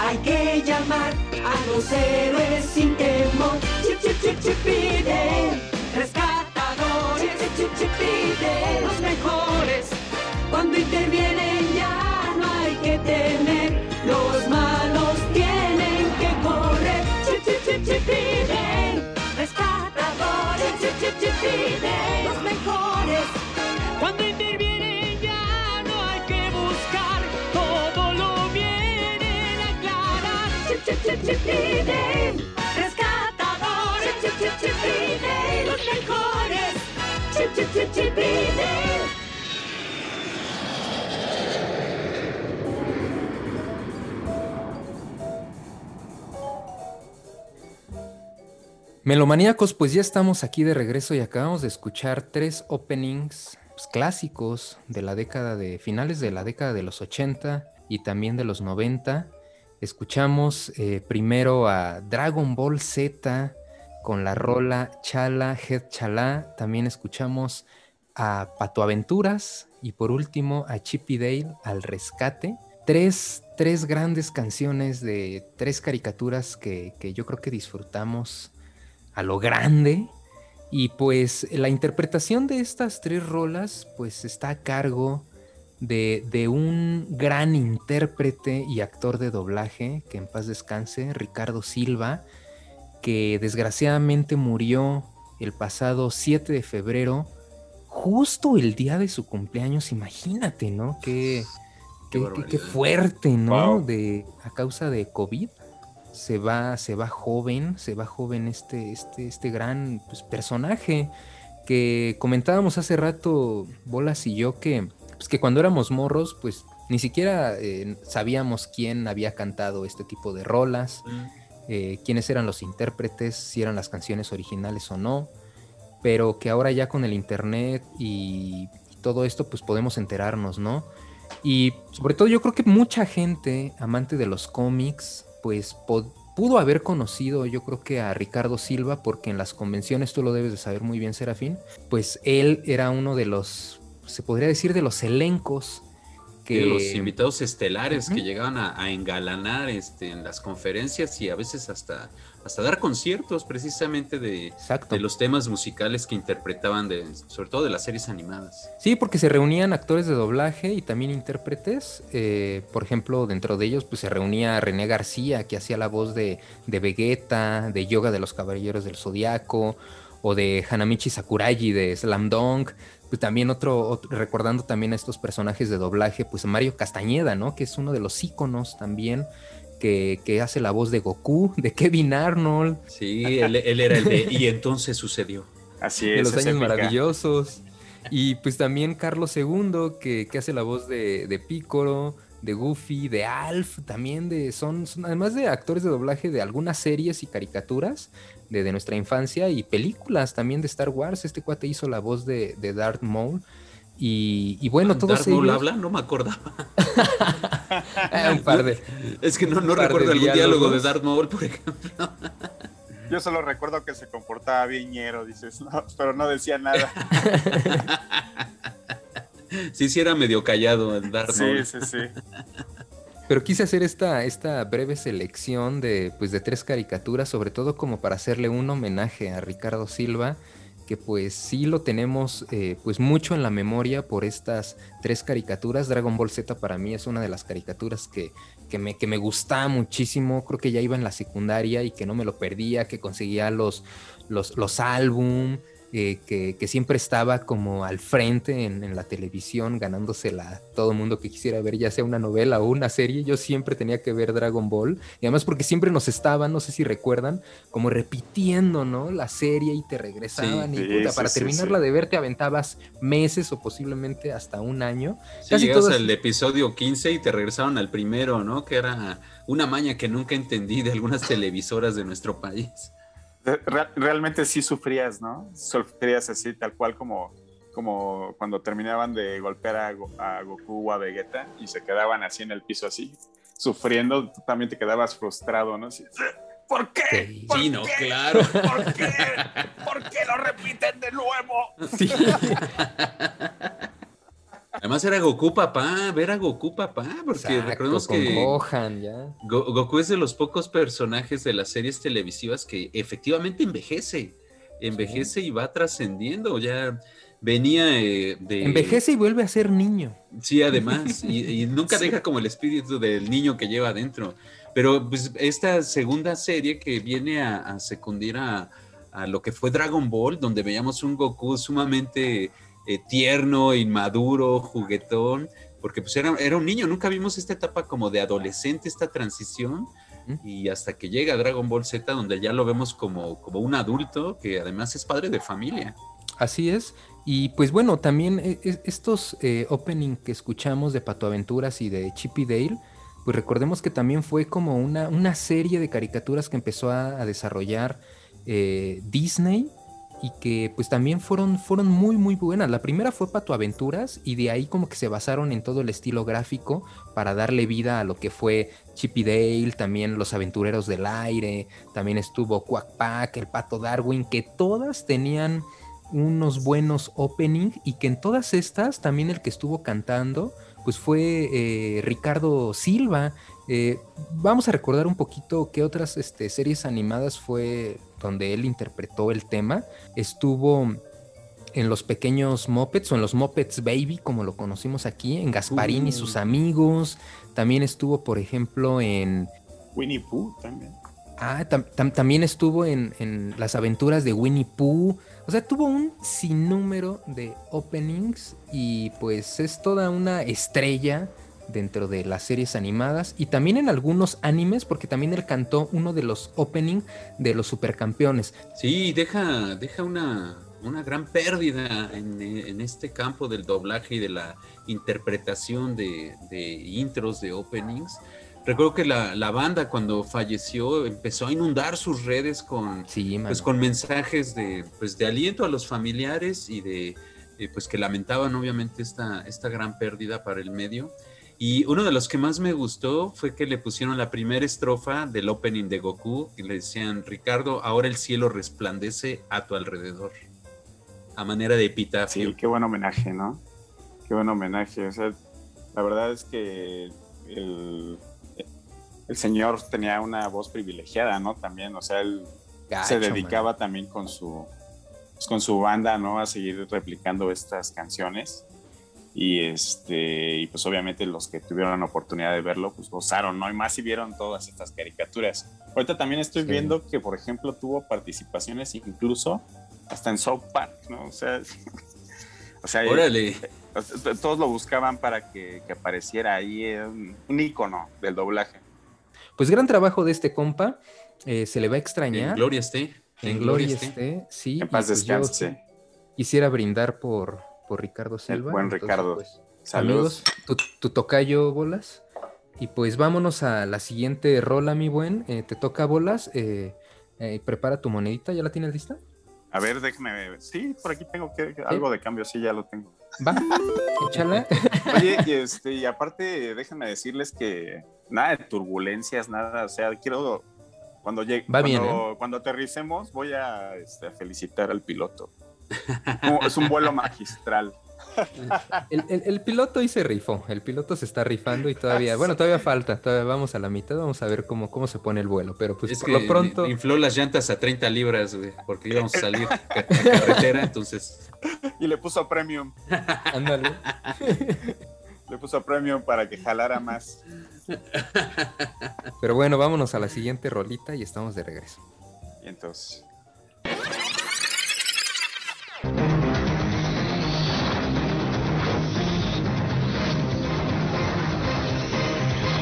hay que llamar a los héroes sin temor. Chip, chip, chip. Rescatadores, chip. Los mejores, cuando intervienen ya no hay que temer. Los malos tienen que correr. Chip, chip, chip, chip. Rescatadores, chip, chip. Chip. Rescatadores, chip, chip, chip. Los mejores, chip, chip, chip, chip. Melomaníacos, pues ya estamos aquí de regreso y acabamos de escuchar tres openings pues, clásicos de la década de finales de la década de los 80 y también de los 90. Escuchamos eh, primero a Dragon Ball Z con la rola Chala Head Chala. También escuchamos a Pato Aventuras y por último a Chippy Dale al rescate. Tres, tres grandes canciones de tres caricaturas que, que yo creo que disfrutamos a lo grande. Y pues la interpretación de estas tres rolas pues está a cargo de, de un gran intérprete y actor de doblaje, que en paz descanse, Ricardo Silva, que desgraciadamente murió el pasado 7 de febrero, justo el día de su cumpleaños, imagínate, ¿no? Qué, qué, qué- qué fuerte, ¿no? Wow. De, a causa de COVID se va, se va joven, se va joven este, este, este gran pues, personaje que comentábamos hace rato, Bolas y yo, que, pues, que cuando éramos morros, pues ni siquiera eh, sabíamos quién había cantado este tipo de rolas, eh, quiénes eran los intérpretes, si eran las canciones originales o no, pero que ahora ya con el internet y, y todo esto, pues podemos enterarnos, ¿no? Y sobre todo yo creo que mucha gente, amante de los cómics, pues pudo haber conocido yo creo que a Ricardo Silva, porque en las convenciones, tú lo debes de saber muy bien, Serafín, pues él era uno de los, se podría decir, de los elencos que... de los invitados estelares que llegaban a, a engalanar este, en las conferencias y a veces hasta, hasta dar conciertos precisamente de, de los temas musicales que interpretaban, de, sobre todo de las series animadas. Sí, porque se reunían actores de doblaje y también intérpretes. eh, por ejemplo, dentro de ellos pues, se reunía René García, que hacía la voz de, de Vegeta, de Yoga de los Caballeros del Zodiaco, o de Hanamichi Sakuragi de Slam Dunk. Pues también otro, otro- recordando también a estos personajes de doblaje, pues Mario Castañeda, ¿no? Que es uno de los íconos también, que, que hace la voz de Goku, <laughs> de Kevin Arnold, Sí, él, él era el de y entonces sucedió. <laughs> Así de es. los es años épica. maravillosos. Y pues también Carlos II, que, que hace la voz de, de Piccolo, de Goofy, de Alf, también de. Son, son- además de actores de doblaje de algunas series y caricaturas de, de nuestra infancia y películas también de Star Wars. Este cuate hizo la voz de, de Darth Maul. Y, y bueno, todos Darth Maul ellos. habla, no me acordaba. Ah, <laughs> un par de. Es que no, no recuerdo algún diálogo de. Darth Maul, por ejemplo. Yo solo recuerdo que se comportaba viñero, dices, no, pero no decía nada. Sí, sí era medio callado el Darth Sí, Maul. sí, sí. Pero quise hacer esta, esta breve selección de, pues, de tres caricaturas, sobre todo como para hacerle un homenaje a Ricardo Silva, que pues sí lo tenemos eh, pues mucho en la memoria por estas tres caricaturas. Dragon Ball Z para mí es una de las caricaturas que, que, me, que me gustaba muchísimo. Creo que ya iba en la secundaria y que no me lo perdía, que conseguía los, los, los eh, que, que siempre estaba como al frente en, en la televisión, ganándosela todo el mundo que quisiera ver, ya sea una novela o una serie. Yo siempre tenía que ver Dragon Ball. Y además porque siempre nos estaban, no sé si recuerdan, como repitiendo, ¿no? La serie y te regresaban. Sí, y puta, sí, para sí, terminarla de ver te aventabas meses o posiblemente hasta un año. Sí, Casi llegas todas- al episodio 15 y te regresaron al primero, ¿no? Que era una maña que nunca entendí de algunas televisoras de nuestro país. Re- realmente sí sufrías, ¿no? Sufrías así, tal cual como, como cuando terminaban de golpear a, Go- a Goku o a Vegeta y se quedaban así en el piso así, sufriendo, tú también te quedabas frustrado, ¿no? Así, ¿Por qué? Sí. ¿Por Sí, no, qué? claro. ¿Por qué? ¿Por qué lo repiten de nuevo? Sí. <laughs> Además era Goku papá, ver a Goku papá, porque Exacto, recordemos que Gohan, ya. Go- Goku es de los pocos personajes de las series televisivas que efectivamente envejece, envejece y va trascendiendo, ya venía eh, de... Envejece y vuelve a ser niño. Sí, además, y, y nunca <laughs> Sí. deja como el espíritu del niño que lleva adentro. Pero pues esta segunda serie que viene a, a secundir a, a lo que fue Dragon Ball, donde veíamos un Goku sumamente eh, tierno, inmaduro, juguetón, porque pues era, era un niño, nunca vimos esta etapa como de adolescente, esta transición, y hasta que llega Dragon Ball Z, donde ya lo vemos como, como un adulto que además es padre de familia. Así es. Y pues bueno, también eh, es- estos eh, opening que escuchamos de Pato Aventuras y de Chip y Dale, pues recordemos que también fue como una, una serie de caricaturas que empezó a, a desarrollar eh, Disney y que pues también fueron, fueron muy muy buenas. La primera fue Pato Aventuras y de ahí como que se basaron en todo el estilo gráfico para darle vida a lo que fue Chip y Dale, también Los Aventureros del Aire, también estuvo Quack Pack, El Pato Darwin, que todas tenían unos buenos opening y que en todas estas también el que estuvo cantando pues fue eh, Ricardo Silva. Eh, vamos a recordar un poquito qué otras este, series animadas fue donde él interpretó el tema. Estuvo en los pequeños Muppets o en los Muppets Baby, como lo conocimos aquí, en Gasparín y sus Uh. amigos. También estuvo, por ejemplo, en Winnie Pooh también. Ah, tam- tam- también estuvo en, en las aventuras de Winnie Pooh. O sea, tuvo un sinnúmero de openings y pues es toda una estrella dentro de las series animadas y también en algunos animes porque también él cantó uno de los opening de los supercampeones. Sí, deja, deja una, una gran pérdida en, en este campo del doblaje y de la interpretación de, de intros, de openings. Recuerdo que la, la banda cuando falleció empezó a inundar sus redes con, Sí, pues, con mensajes de, pues, de aliento a los familiares y de eh, pues que lamentaban obviamente esta, esta gran pérdida para el medio. Y uno de los que más me gustó fue que le pusieron la primera estrofa del opening de Goku y le decían, Ricardo, ahora el cielo resplandece a tu alrededor. A manera de epitafio. Sí, qué buen homenaje, ¿no? Qué buen homenaje. O sea, la verdad es que el, el señor tenía una voz privilegiada, ¿no? También, o sea, él Gacho, se dedicaba también con su, pues, con su banda, ¿no? A seguir replicando estas canciones. Y este, y pues obviamente los que tuvieron la oportunidad de verlo, pues gozaron, ¿no? Y más si vieron todas estas caricaturas. Ahorita también estoy Sí. viendo que, por ejemplo, tuvo participaciones incluso hasta en South Park, ¿no? O sea, <laughs> o sea, Órale. todos lo buscaban para que, que apareciera ahí, un, un ícono del doblaje. Pues gran trabajo de este compa. eh, se le va a En extrañar. gloria esté. En gloria esté, sí. En paz pues descanse. Quisiera brindar por, por Ricardo Silva. buen entonces, Ricardo. pues, Saludos. Amigos, tu, tu tocayo bolas. Y pues vámonos a la siguiente rola, mi buen. Eh, te toca bolas. eh, eh, prepara tu monedita, ¿ya la tienes lista? A ver, déjame. Sí, por aquí tengo que, algo de cambio, sí, ya lo tengo. Va, <laughs> échala. Oye, y, este, y aparte, déjenme decirles que nada de turbulencias, nada. O sea, quiero. Cuando llegue, Va cuando, bien, ¿eh? cuando aterricemos, voy a, este, a felicitar al piloto. Es un vuelo magistral. <laughs> El, el- el piloto ahí se rifó, el piloto se está rifando y todavía, bueno, todavía falta, todavía vamos a la mitad, vamos a ver cómo, cómo se pone el vuelo, pero pues Es por que lo pronto... infló las llantas a 30 libras, güey, porque íbamos a salir <laughs> a carretera, entonces Y le puso premium. Ándale. <laughs> Le puso premium para que jalara más. Pero bueno, vámonos a la siguiente rolita y estamos de regreso. Y entonces.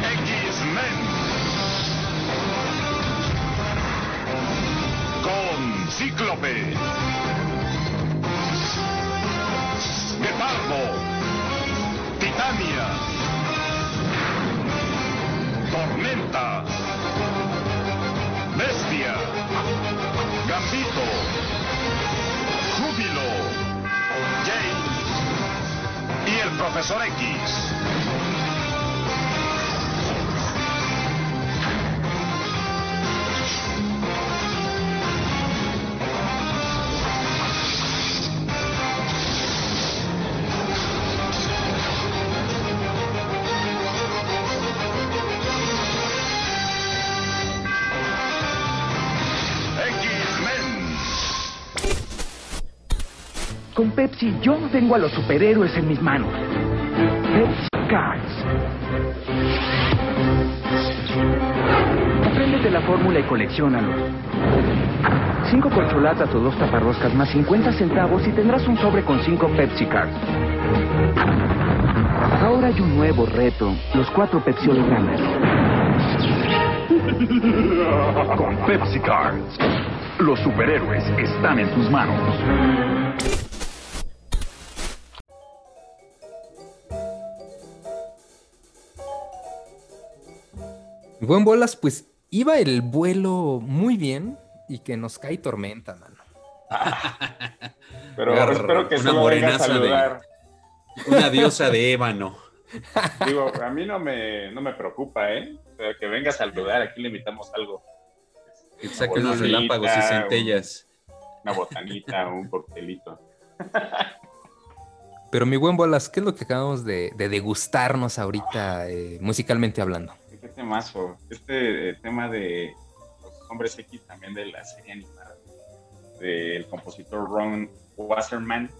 X-Men. Con Cíclope. Tormenta. Bestia. Gambito. Júbilo. James. Y el Profesor X. Con Pepsi yo tengo a los superhéroes en mis manos. Pepsi Cards. Apréndete la fórmula y colecciónalos. Cinco corcholatas o dos taparroscas más 50 centavos y tendrás un sobre con cinco Pepsi Cards. Ahora hay un nuevo reto, los cuatro Pepsi hologramas. Con Pepsi Cards. Los superhéroes están en tus manos. Buen bolas, pues iba el vuelo muy bien y que nos cae tormenta, mano. Pero espero que una solo venga a morenaza de- saludar. una diosa de ébano. Digo, a mí no me, no me preocupa, ¿eh? O sea, que venga a saludar, aquí le invitamos algo. Que saque unos relámpagos y centellas. Una botanita, un coctelito. Pero mi buen bolas, ¿qué es lo que acabamos de, de degustarnos ahorita eh, musicalmente hablando? Temazo. Este eh, tema de los hombres X también de la serie animada del compositor Ron Wasserman,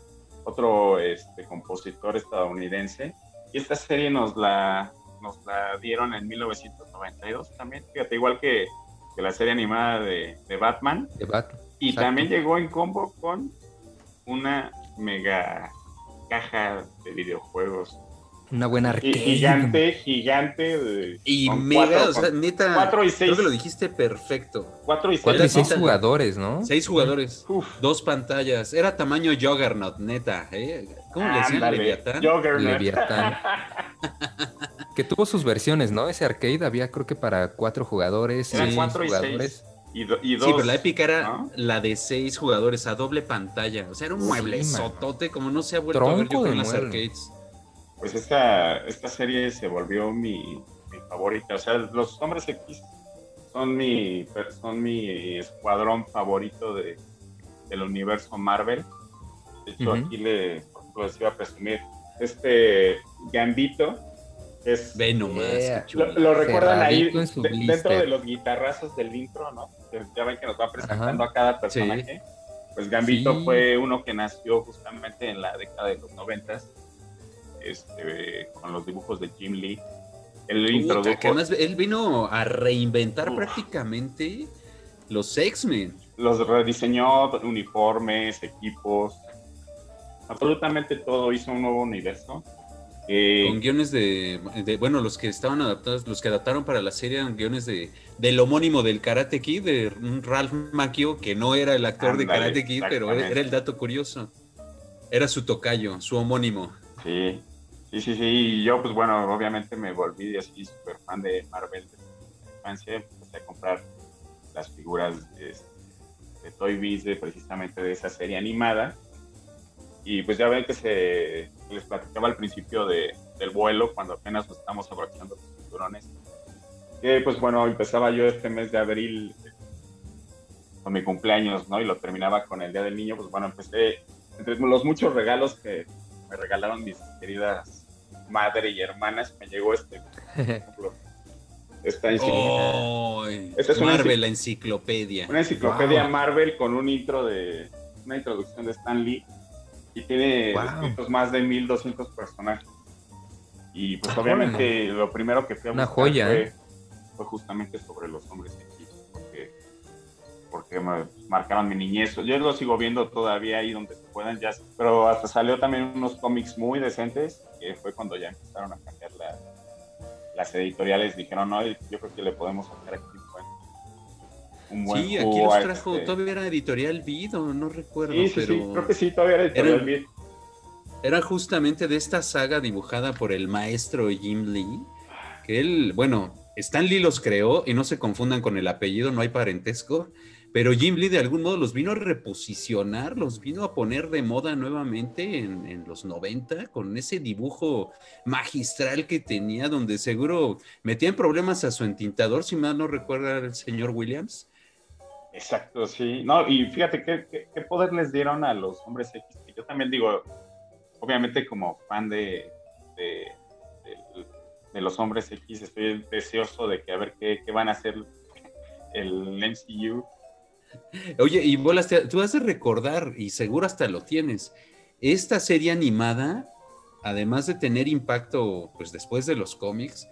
otro este, compositor estadounidense. Y esta serie nos la, nos la dieron en 1992 también, fíjate, igual que, que la serie animada de, de Batman. De Batman. Y Exacto. también llegó en combo con una mega caja de videojuegos. Una buena arcade. Gigante, gigante. de- Y con mega, cuatro- o sea, con neta. cuatro y Creo seis. que lo dijiste perfecto. Cuatro y seis. Cuatro y seis Neta, jugadores, ¿no? Seis jugadores. Uf. Dos pantallas. Era tamaño Juggernaut, neta. ¿eh? ¿Cómo le decían? Leviatán. Juggernaut. Leviatán. <laughs> que tuvo sus versiones, ¿no? Ese arcade había creo que para cuatro jugadores, Eran seis cuatro y jugadores. seis. Y, do- y dos. Sí, pero la épica era ¿no? la de seis jugadores a doble pantalla. O sea, era un Sí, mueble man. sotote como no se ha vuelto a ver yo creo, en las mueble. arcades. Pues esta, esta serie se volvió mi, mi favorita. O sea, los hombres X son mi, son mi escuadrón favorito de, del universo Marvel. De hecho, Ujú. aquí le, les iba a presumir este Gambito. Es, Ve nomás, Yeah. qué chulo. lo, lo recuerdan ahí de- dentro de los guitarrazos del intro, ¿no? Ya ven que nos va presentando a cada personaje. Pues Gambito Sí. fue uno que nació justamente en la década de los noventas, este, con los dibujos de Jim Lee. Él Puta, introdujo que además él vino a reinventar Uf. prácticamente los X-Men. los rediseñó, uniformes, equipos, absolutamente todo, hizo un nuevo universo. Eh, Con guiones de, de- Bueno, los que estaban adaptados, los que adaptaron para la serie eran guiones de del homónimo del Karate Kid, de Ralph Macchio, que no era el actor de Karate Kid, pero era el dato curioso. Era su tocayo, su homónimo. Sí, sí, sí, sí. Y yo, pues bueno, obviamente me volví así súper fan de Marvel desde la infancia. Empecé a comprar las figuras de, de Toy Biz, de, precisamente de esa serie animada. Y pues ya ven que se les platicaba al principio de, del vuelo, cuando apenas nos estamos abrochando los cinturones. Que pues bueno, empezaba yo este mes de abril eh, con mi cumpleaños, ¿no? Y lo terminaba con el Día del Niño. Pues bueno, empecé, entre los muchos regalos que, me regalaron mis queridas madre y hermanas, me llegó este, por ejemplo, esta enciclopedia. ¡Ay! Esta es una Marvel, enci- la enciclopedia. Una enciclopedia Wow. Marvel con un intro de, una introducción de Stan Lee y tiene Wow. más de 1200 personajes. Y pues Ah, obviamente lo primero que fui a Una buscar joya, fue, ¿eh? fue justamente sobre los hombres porque me marcaron mi niñez. Yo lo sigo viendo todavía ahí donde se puedan, ya, pero hasta salió también unos cómics muy decentes, que fue cuando ya empezaron a cambiar la- las editoriales, dijeron, no, yo creo que le podemos sacar aquí un buen, Sí, aquí los trajo, este- todavía era editorial Vido, no recuerdo, Sí, sí, pero sí, creo que sí, todavía era editorial Vid. era justamente de esta saga dibujada por el maestro Jim Lee, que él, bueno, Stan Lee los creó y no se confundan con el apellido, no hay parentesco, pero Jim Lee de algún modo los vino a reposicionar, los vino a poner de moda nuevamente en, los 90 con ese dibujo magistral que tenía, donde seguro metía en problemas a su entintador, si mal no recuerda el señor Williams. Exacto, sí. No, y fíjate qué, qué- poder les dieron a los hombres X. Yo también digo, obviamente como fan de- de los hombres X, estoy deseoso de que a ver qué, qué van a hacer el MCU. Oye, y bolas, tú has de recordar, y seguro hasta lo tienes, esta serie animada, además de tener impacto, pues después de los cómics,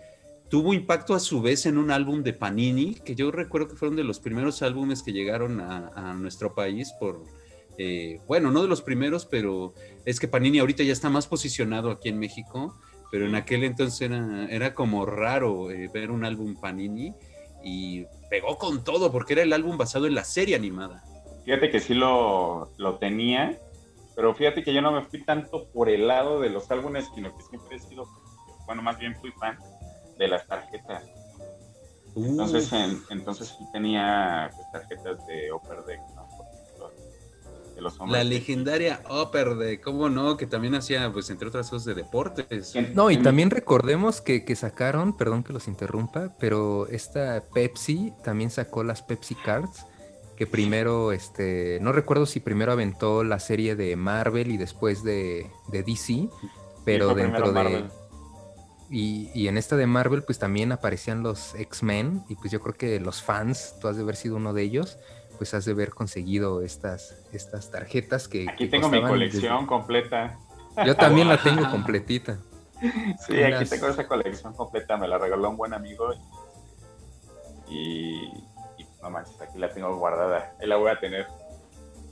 tuvo impacto a su vez en un álbum de Panini, que yo recuerdo que fueron de los primeros álbumes que llegaron a, a nuestro país por, eh, bueno, no de los primeros, pero es que Panini ahorita ya está más posicionado aquí en México, pero en aquel entonces era, era como raro eh, ver un álbum Panini y pegó con todo porque era el álbum basado en la serie animada. Fíjate que sí lo, lo tenía, pero fíjate que yo no me fui tanto por el lado de los álbumes, sino que siempre he sido, bueno, más bien fui fan de las tarjetas. Entonces, en- entonces sí tenía pues, tarjetas de Upper Deck, ¿no? Por ejemplo, de los hombres La legendaria Upper de, ¿cómo no? Que también hacía, pues, entre otras cosas, de deportes. No, y también recordemos que, que sacaron, perdón que los interrumpa, pero esta Pepsi también sacó las Pepsi Cards, que primero, este, no recuerdo si primero aventó la serie de Marvel y después de, de DC, pero dentro de... Marvel. Y, y en esta de Marvel, pues también aparecían los X-Men, y pues yo creo que los fans, tú has de haber sido uno de ellos, pues has de haber conseguido estas, estas tarjetas que... Aquí que tengo mi colección desde- completa. Yo también la tengo <laughs> completita. Sí, aquí tengo esa colección completa, me la regaló un buen amigo. Y, y no manches, aquí la tengo guardada. Ahí la voy a tener.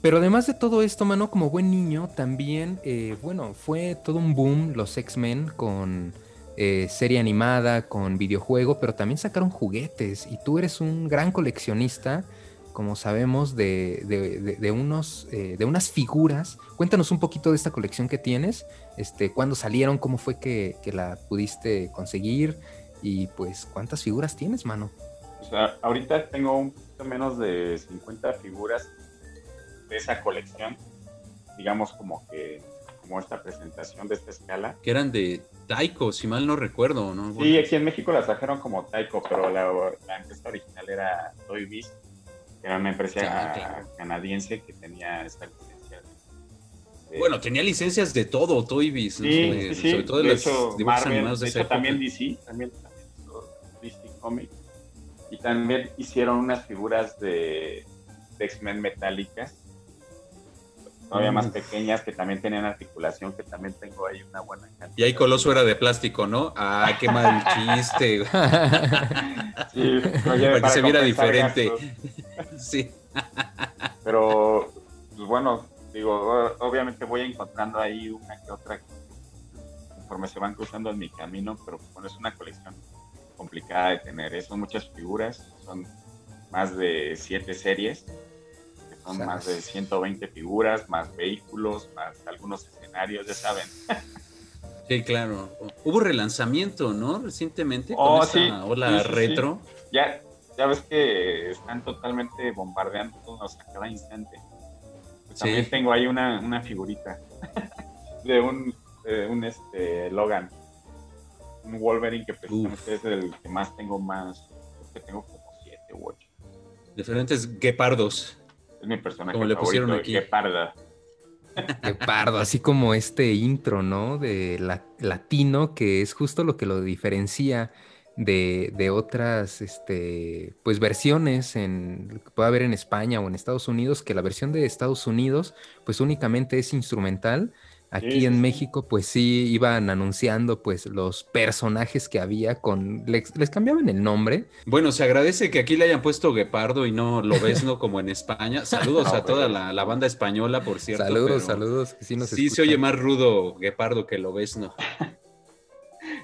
Pero además de todo esto, mano, como buen niño, también, eh, bueno, fue todo un boom los X-Men con eh, serie animada, con videojuego, pero también sacaron juguetes y tú eres un gran coleccionista, como sabemos, de, de- de- de unos, eh, de unas figuras. Cuéntanos un poquito de esta colección que tienes, este, cuándo salieron, cómo fue que, que la pudiste conseguir y pues cuántas figuras tienes, mano. O sea, ahorita tengo un poquito menos de 50 figuras de esa colección. Digamos como que, como esta presentación de esta escala. Que eran de Taiko, si mal no recuerdo, ¿no? Sí, aquí en México la trajeron como Taiko, pero la, la empresa original era Toy Biz, era una empresa claro. canadiense que tenía esta licencia. de- Bueno, tenía licencias de todo, Toy Biz, ¿no? Sí, Sobre- sí, sí. sobre todo de de los hecho, Marvel, animados de, de hecho también DC, también, también DC Comics. Y también hicieron unas figuras de, de X-Men metálicas, todavía más Uf. pequeñas, que también tenían articulación, que también tengo ahí una buena cantidad. Y ahí Coloso era de plástico, ¿no? Ah, qué mal <laughs> chiste. Sí, <laughs> oye, para que se viera diferente. gastos. <laughs> Sí. Pero, pues bueno, digo, obviamente voy encontrando ahí una que otra conforme se van cruzando en mi camino, pero bueno, es una colección complicada de tener. Son muchas figuras, son más de siete series, son más de 120 figuras, más vehículos, más algunos escenarios, ya saben. <laughs> Sí, claro. Hubo relanzamiento, ¿no? Recientemente con Oh, esta sí, ola sí, retro. Ya, ya ves que están totalmente bombardeándonos a cada instante. Pues. También tengo ahí una, una figurita <laughs> de un, de un este, Logan, un Wolverine que precisamente es el que más tengo más, que tengo como siete u ocho. Diferentes guepardos. Es mi personaje Como le pusieron aquí. Gueparda. Guepardo, así como este intro, ¿no? De la- latino, que es justo lo que lo diferencia de, de otras, este, pues versiones en, que puede haber en España o en Estados Unidos, que la versión de Estados Unidos, pues únicamente es instrumental. Aquí Sí, en. México, pues sí iban anunciando, pues los personajes que había con, les, les cambiaban el nombre. Bueno, se agradece que aquí le hayan puesto Guepardo y no Lobezno como en España. Saludos No, <laughs> a toda la, la banda española, por cierto. saludos, pero saludos, que sí nos Sí se oye más rudo Guepardo que Lobezno. <laughs>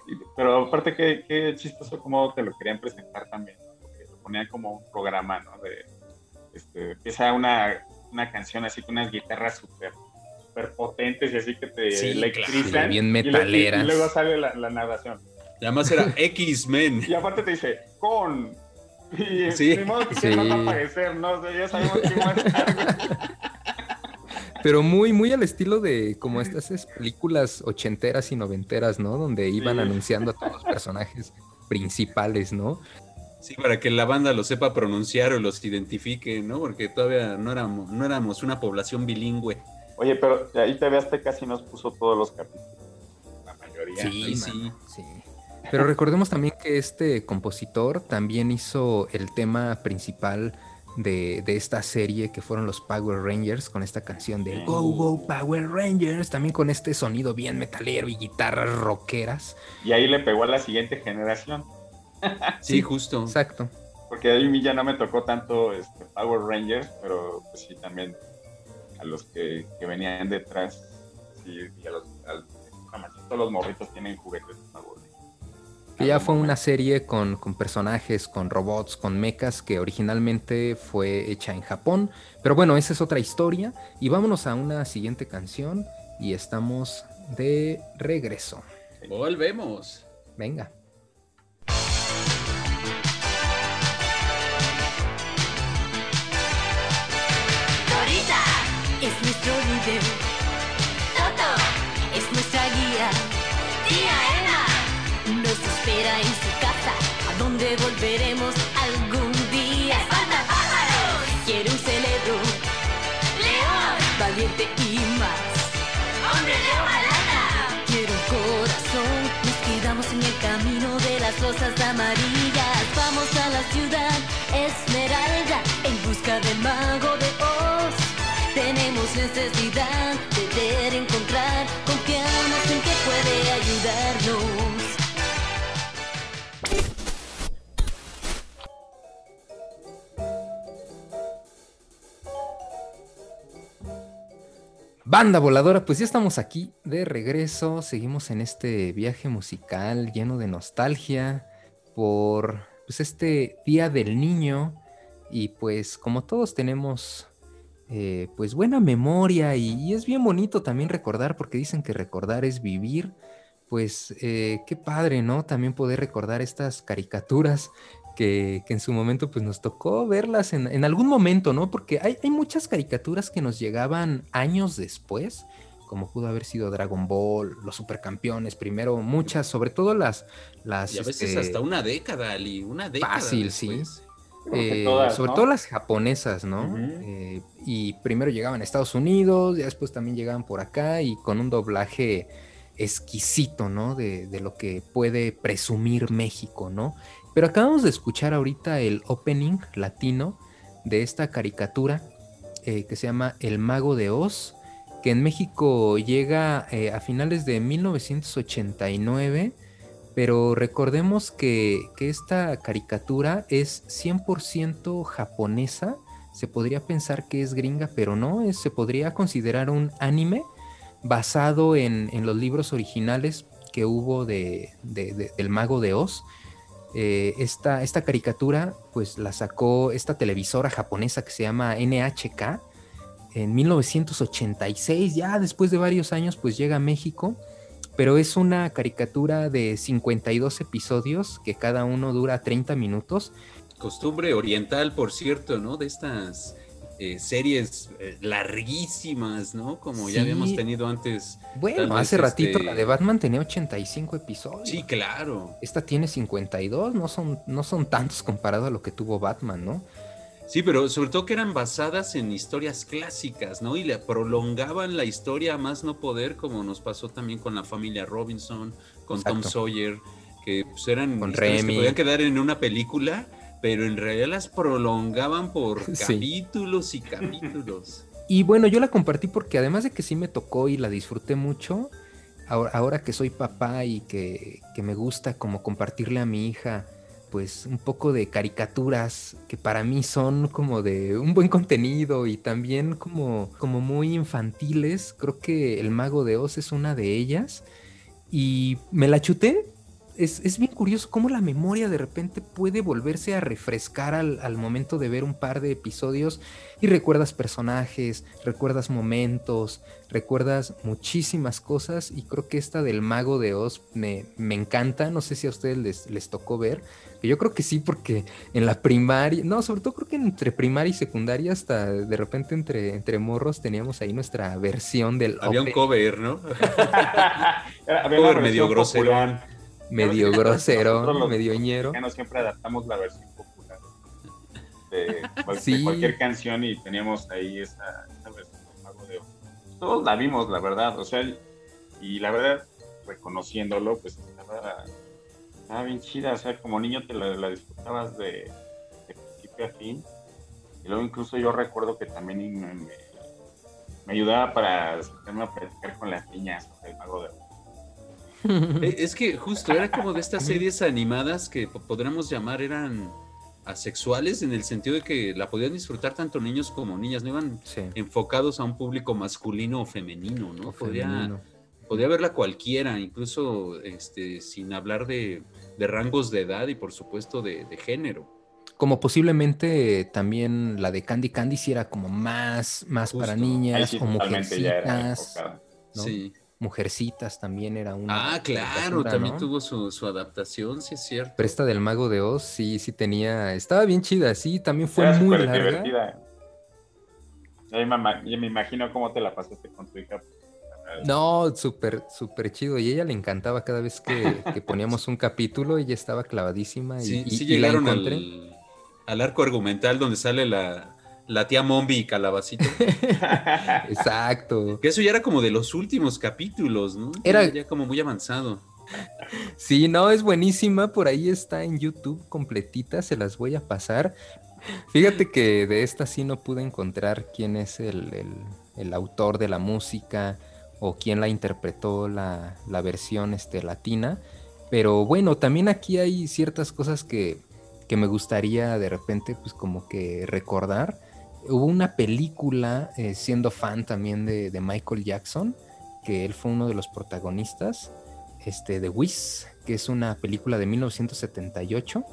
Y- Pero aparte, qué, qué chistoso cómo te lo querían presentar también, ¿no? porque lo ponían como un programa, ¿no? De, este, empieza una, una canción así con unas guitarras súper súper potentes y así que te Sí, electrizan. claro, bien y le- y- metaleras. Y, luego sale la, la narración. Y además era X-Men. <laughs> Y aparte te dice, con... Y Sí. ni modo que Sí. no va a aparecer, ¿no? O sea, ya sabemos quién va a estar. <laughs> Pero muy, muy al estilo de como estas es, películas ochenteras y noventeras, ¿no? Donde iban Sí. anunciando a todos los personajes principales, ¿no? Sí, para que la banda lo sepa pronunciar o los identifique, ¿no? Porque todavía no éramos, no éramos una población bilingüe. Oye, pero ahí TV Azteca sí nos puso todos los capítulos. La mayoría. Sí, sí. mano, sí. Pero recordemos también que este compositor también hizo el tema principal de, de esta serie que fueron los Power Rangers con esta canción de Go Go Power Rangers, también con este sonido bien metalero y guitarras rockeras. Y ahí le pegó a la siguiente generación. <laughs> Sí, justo. Exacto. Porque a mí ya no me tocó tanto este, Power Rangers, pero pues sí también a los que, que venían detrás. Sí, y a los, manches, todos los morritos tienen juguetes. Que ya fue una serie con, con personajes, con robots, con mechas que originalmente fue hecha en Japón. Pero bueno, esa es otra historia. Y vámonos a una siguiente canción y estamos de regreso. Volvemos. Venga. Es nuestro líder. Toto es nuestra guía. Tía Ena nos espera en su casa, a donde volveremos algún día. ¡Espantapájaros! Quiere un cerebro. León valiente y más. ¡Hombre de hojalata! Quiero un corazón. Nos quedamos en el camino de las rosas amarillas. Vamos a la ciudad Esmeralda en busca del mago necesidad de encontrar. En que puede ayudarnos. Banda voladora, pues ya estamos aquí de regreso. Seguimos en este viaje musical lleno de nostalgia por pues, este Día del Niño. Y pues como todos tenemos eh, pues buena memoria y, y es bien bonito también recordar porque dicen que recordar es vivir. Pues eh, qué padre, ¿no? También poder recordar estas caricaturas que, que en su momento pues nos tocó verlas en, en algún momento, ¿no? Porque hay, hay muchas caricaturas que nos llegaban años después, como pudo haber sido Dragon Ball, los supercampeones, primero muchas, sobre todo las... las Y a veces este, hasta una década, Ali, una década. Fácil, sí. Eh, todas, sobre ¿no? todo las japonesas, ¿no? Eh, y primero llegaban a Estados Unidos, ya después también llegaban por acá y con un doblaje exquisito, ¿no? De, de lo que puede presumir México, ¿no? Pero acabamos de escuchar ahorita el opening latino de esta caricatura eh, que se llama El Mago de Oz, que en México llega a finales de 1989, pero recordemos que, que esta caricatura es 100% japonesa, se podría pensar que es gringa, pero no, se podría considerar un anime basado en, en los libros originales que hubo de- del Mago de Oz. Eh, esta, esta caricatura pues la sacó esta televisora japonesa que se llama NHK en 1986, ya después de varios años pues llega a México, pero es una caricatura de 52 episodios que cada uno dura 30 minutos. Costumbre oriental, por cierto, ¿no? De estas eh, series eh, larguísimas, ¿no? Como Sí. ya habíamos tenido antes. Bueno, hace ratito este, la de Batman tenía 85 episodios. Sí, claro. Esta tiene 52, no son, no son tantos comparado a lo que tuvo Batman, ¿no? Sí, pero sobre todo que eran basadas en historias clásicas, ¿no? Y le prolongaban la historia a más no poder, como nos pasó también con la familia Robinson, con Tom. Sawyer, que pues, eran Con historias Remy. que podían quedar en una película, pero en realidad las prolongaban por <laughs> Sí. capítulos y capítulos. <laughs> Y bueno, yo la compartí porque además de que sí me tocó y la disfruté mucho, ahora, ahora que soy papá y que, que me gusta como compartirle a mi hija pues un poco de caricaturas que para mí son como de un buen contenido y también como, como muy infantiles, creo que El Mago de Oz es una de ellas y me la chuté. Es, es bien curioso cómo la memoria de repente puede volverse a refrescar al, al momento de ver un par de episodios y recuerdas personajes, recuerdas momentos, recuerdas muchísimas cosas y creo que esta del mago de Oz me, me encanta, no sé si a ustedes les, les tocó ver, que yo creo que sí porque en la primaria, no, sobre todo creo que entre primaria y secundaria hasta de repente entre, entre morros teníamos ahí nuestra versión del... Había un cover, ¿no? <laughs> Había Cover una medio grosero. Medio grosero, medio ñero. siempre adaptamos la versión popular de, cual- de cualquier canción y teníamos ahí esa, esa versión del Mago de Oz. Todos la vimos, la verdad, o sea, y la verdad, reconociéndolo, pues estaba, estaba bien chida, o sea, como niño te la, la disfrutabas de, de principio a fin. Y luego incluso yo recuerdo que también me, me- me ayudaba para sentarme a platicar con las niñas sobre el Mago de Oz. <laughs> Eh, Es que justo era como de estas series animadas que po- podríamos llamar eran asexuales en el sentido de que la podían disfrutar tanto niños como niñas, no iban Sí. enfocados a un público masculino o femenino, ¿no? O podía, femenino. podía verla cualquiera, incluso este, sin hablar de, de rangos de edad y por supuesto de, de género. Como posiblemente también la de Candy Candy si era como más, más para Justo. Niñas sí, o mujercitas. Sí. Mujercitas también era una. Ah, claro, también ¿no? tuvo su, su adaptación, sí es cierto. Pero esta del Mago de Oz sí, sí tenía. Estaba bien chida, sí, también fue Era muy súper larga. divertida. Ya me, imagino cómo te la pasaste con tu hija. No, súper, súper chido. Y ella le encantaba cada vez que, que poníamos un capítulo, ella estaba clavadísima y, Sí, y- sí y la llegaron encontré. al, al arco argumental donde sale la, la tía Mombi y Calabacito. <laughs> Exacto. que eso ya era como de los últimos capítulos, ¿no? Era- Ya, ya como muy avanzado. Sí, no, es buenísima. Por ahí está en YouTube completita, se las voy a pasar. Fíjate que de esta sí no pude encontrar quién es el, el- el autor de la música o quién la interpretó la, la versión este, latina. Pero bueno, también aquí hay ciertas cosas que, que me gustaría de repente pues como que recordar. Hubo una película, eh, siendo fan también de, Michael Jackson, que él fue uno de los protagonistas, este, de Wiz, que es una película de 1978,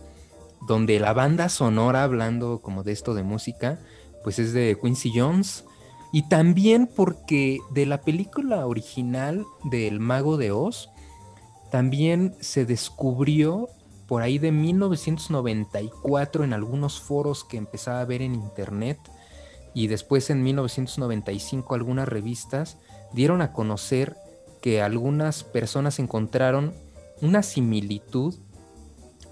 donde la banda sonora, hablando como de esto de música, pues es de Quincy Jones. Y también porque de la película original del Mago de Oz, también se descubrió por ahí de 1994 en algunos foros que empezaba a ver en internet y después en 1995 algunas revistas dieron a conocer que algunas personas encontraron una similitud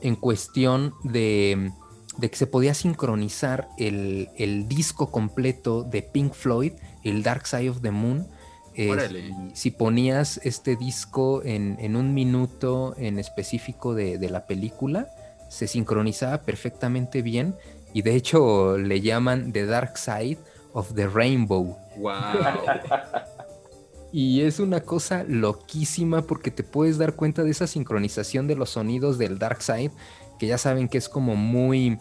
en cuestión de, de que se podía sincronizar el, el disco completo de Pink Floyd, el Dark Side of the Moon, eh, si ponías este disco en, en un minuto en específico de, de la película, se sincronizaba perfectamente bien y de hecho le llaman The Dark Side of the Rainbow. Wow. <laughs> Y es una cosa loquísima porque te puedes dar cuenta de esa sincronización de los sonidos del Dark Side, que ya saben que es como muy,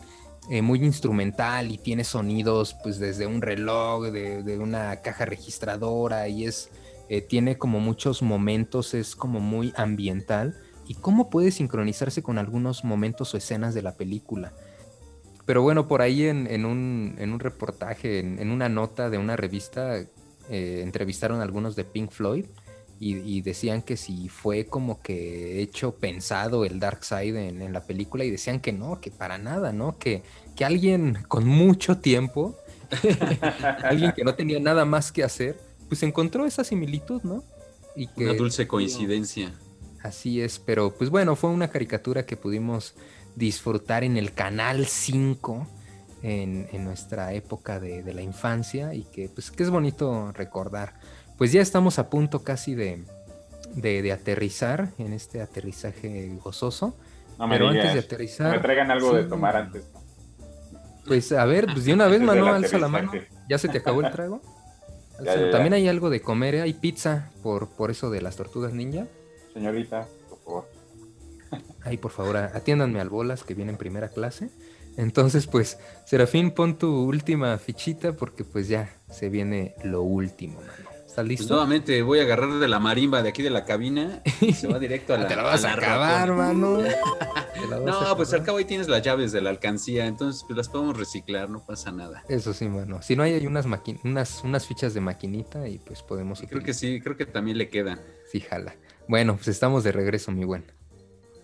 eh, muy instrumental y tiene sonidos pues desde un reloj, de, de una caja registradora y es, eh, tiene como muchos momentos, es como muy ambiental. ¿Y cómo puede sincronizarse con algunos momentos o escenas de la película? Pero bueno, por ahí en, en un, en un reportaje, en, en una nota de una revista, eh, entrevistaron a algunos de Pink Floyd y, y decían que si fue como que hecho pensado el Dark Side en, en la película y decían que no, que para nada, ¿no? Que, que alguien con mucho tiempo, <laughs> alguien que no tenía nada más que hacer, pues encontró esa similitud, ¿no? Y que, Una dulce coincidencia. Así es, pero pues bueno, fue una caricatura que pudimos disfrutar en el canal 5 en, en nuestra época de, de la infancia y que pues que es bonito recordar. Pues ya estamos a punto casi de, de, de aterrizar en este aterrizaje gozoso. No me pero digas, antes de aterrizar... Me traigan algo de tomar antes. Pues a ver, pues de una <laughs> vez, mano, alza la mano. ¿Ya se te acabó el trago? <laughs> Ya, Alza- ya, ya. También hay algo de comer, ¿eh? hay pizza por, por eso de las tortugas ninja. Señorita, por favor. Ay, por favor, a- atiéndanme al bolas que viene en primera clase. Entonces, pues, Serafín, pon tu última fichita porque pues ya se viene lo último, mano. ¿Estás Pues listo? nuevamente voy a agarrar de la marimba de aquí de la cabina y <laughs> se va directo a la. Te la vas a la acabar, mano. <laughs> A No, pues al cabo ahí tienes las llaves de la alcancía, entonces pues las podemos reciclar, no pasa nada. Eso sí, mano. Si no hay, hay unas, unas, unas fichas de maquinita y pues podemos Creo que sí, creo que también le quedan. Sí, jala. Bueno, pues estamos de regreso, mi buen.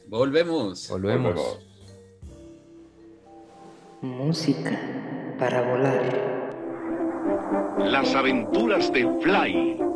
Volvemos. Volvemos. Música para volar. Las aventuras de Fly.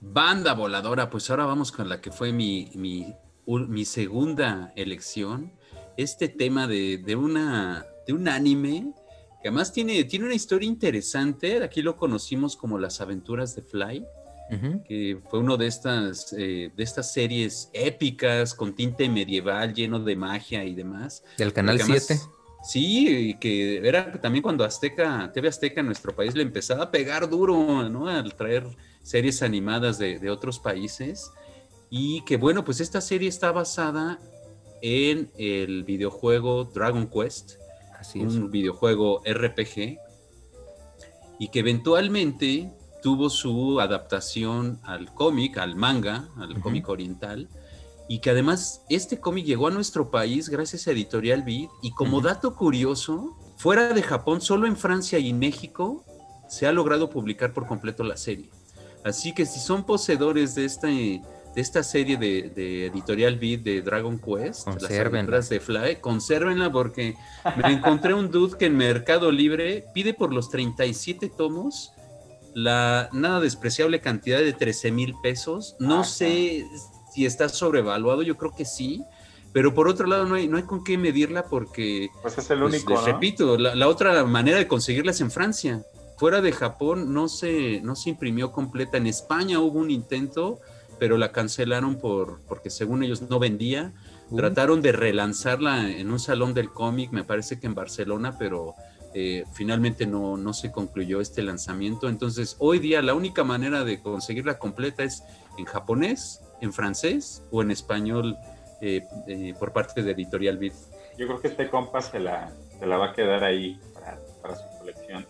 Banda voladora, pues ahora vamos con la que fue mi, mi, mi segunda elección. Este tema de, de una, de un anime que además tiene, tiene una historia interesante. Aquí lo conocimos como Las aventuras de Fly, Que fue uno de estas, eh, de estas series épicas con tinte medieval lleno de magia y demás. Del canal Porque además- 7. Sí, y que era también cuando Azteca, TV Azteca en nuestro país le empezaba a pegar duro, ¿no? Al traer series animadas de, de otros países. Y que bueno, pues esta serie está basada en el videojuego Dragon Quest, Así un videojuego RPG, y que eventualmente tuvo su adaptación al cómic, al manga, al cómic oriental, y que además este cómic llegó a nuestro país gracias a Editorial Vid, y como dato curioso, fuera de Japón, solo en Francia y México se ha logrado publicar por completo la serie. Así que si son poseedores de esta, de esta serie de, de Editorial Vid de Dragon Quest, las Consérvenla. aventuras de Fly, consérvenla porque me encontré un dude que en Mercado Libre pide por los 37 tomos la nada despreciable cantidad de 13 mil pesos. No sé si está sobrevaluado, yo creo que sí. Pero por otro lado, no hay, no hay con qué medirla porque, Pues es el pues, único, les ¿no? repito, la, la otra manera de conseguirla es en Francia. Fuera de Japón no se, no se imprimió completa. En España hubo un intento, pero la cancelaron por, porque según ellos no vendía. Uh, Trataron de relanzarla en un salón del cómic, me parece que en Barcelona, pero eh, finalmente no, no se concluyó este lanzamiento. Entonces, hoy día la única manera de conseguirla completa es en japonés, en francés o en español eh, eh, por parte de Editorial Vid. Yo creo que este compa se la, se la va a quedar ahí para, para su colección.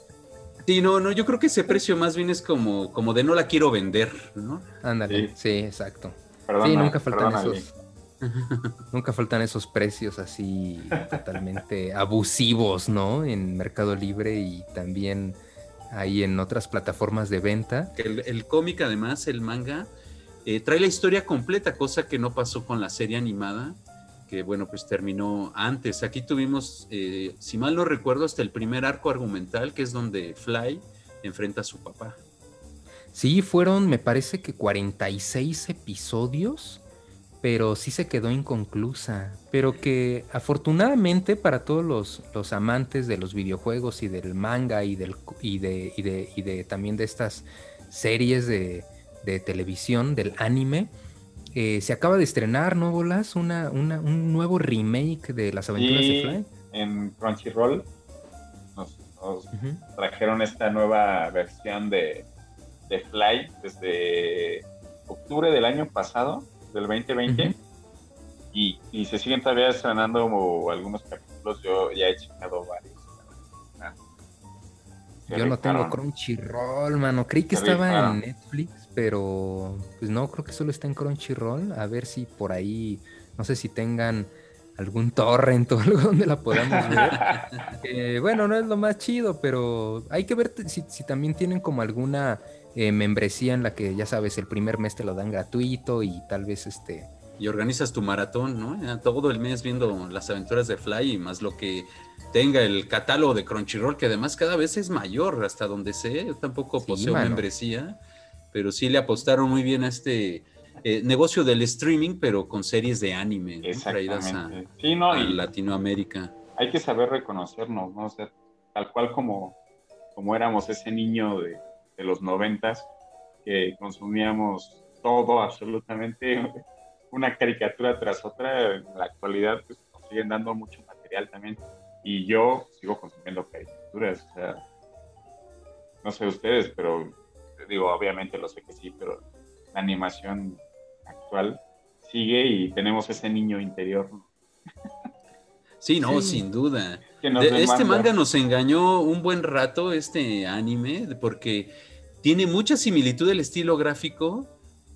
Sí, no, no, yo creo que ese precio más bien es como, como de no la quiero vender, ¿no? Ándale, Sí. sí, exacto. Perdona, sí, nunca faltan perdónale. esos. <laughs> Nunca faltan esos precios así totalmente <laughs> abusivos, ¿no? En Mercado Libre y también ahí en otras plataformas de venta. El cómic, además, el manga, eh, trae la historia completa, cosa que no pasó con la serie animada, que bueno, pues terminó antes. Aquí tuvimos, eh, si mal no recuerdo, hasta el primer arco argumental, que es donde Fly enfrenta a su papá. Sí, fueron, me parece que 46 episodios, pero sí se quedó inconclusa. Pero que afortunadamente para todos los, los amantes de los videojuegos y del manga y, del, y, de, y, de, y de también de estas series de, de televisión, del anime, eh, se acaba de estrenar, ¿no, Bolas? Una, una- un nuevo remake de las aventuras de Fly. en Crunchyroll nos, trajeron esta nueva versión de, de Fly desde octubre del año pasado, del 2020, Ujú. y, y se siguen todavía estrenando como algunos capítulos. Yo ya he checado varios. Ah. Yo no tengo. Crunchyroll, mano. Creí que Se estaba rifaron. en Netflix, pero pues no, creo que solo está en Crunchyroll. A ver si por ahí, no sé si tengan algún torrent o <laughs> algo donde la podamos ver. <laughs> Eh, bueno, no es lo más chido, pero hay que ver si, si también tienen como alguna eh, membresía en la que, ya sabes, el primer mes te lo dan gratuito y tal vez este... Y organizas tu maratón, ¿no? Ya todo el mes viendo las aventuras de Fly y más lo que tenga el catálogo de Crunchyroll, que además cada vez es mayor, hasta donde sé. Yo tampoco Sí, poseo mano. membresía, pero sí le apostaron muy bien a este eh, negocio del streaming, pero con series de anime, ¿no? traídas a, Exactamente. Sí, no, a y Latinoamérica. hay que saber reconocernos, ¿no? O sea, tal cual como, como éramos ese niño de, de los noventas, que consumíamos todo, absolutamente, <laughs> una caricatura tras otra, en la actualidad pues, nos siguen dando mucho material también. Y yo sigo consumiendo caricaturas, o sea, no sé ustedes, pero digo, obviamente lo sé que sí, pero la animación actual sigue y tenemos ese niño interior. Sí, no, Sí. sin duda. Que nos De- este manga nos engañó un buen rato, este anime, porque tiene mucha similitud el estilo gráfico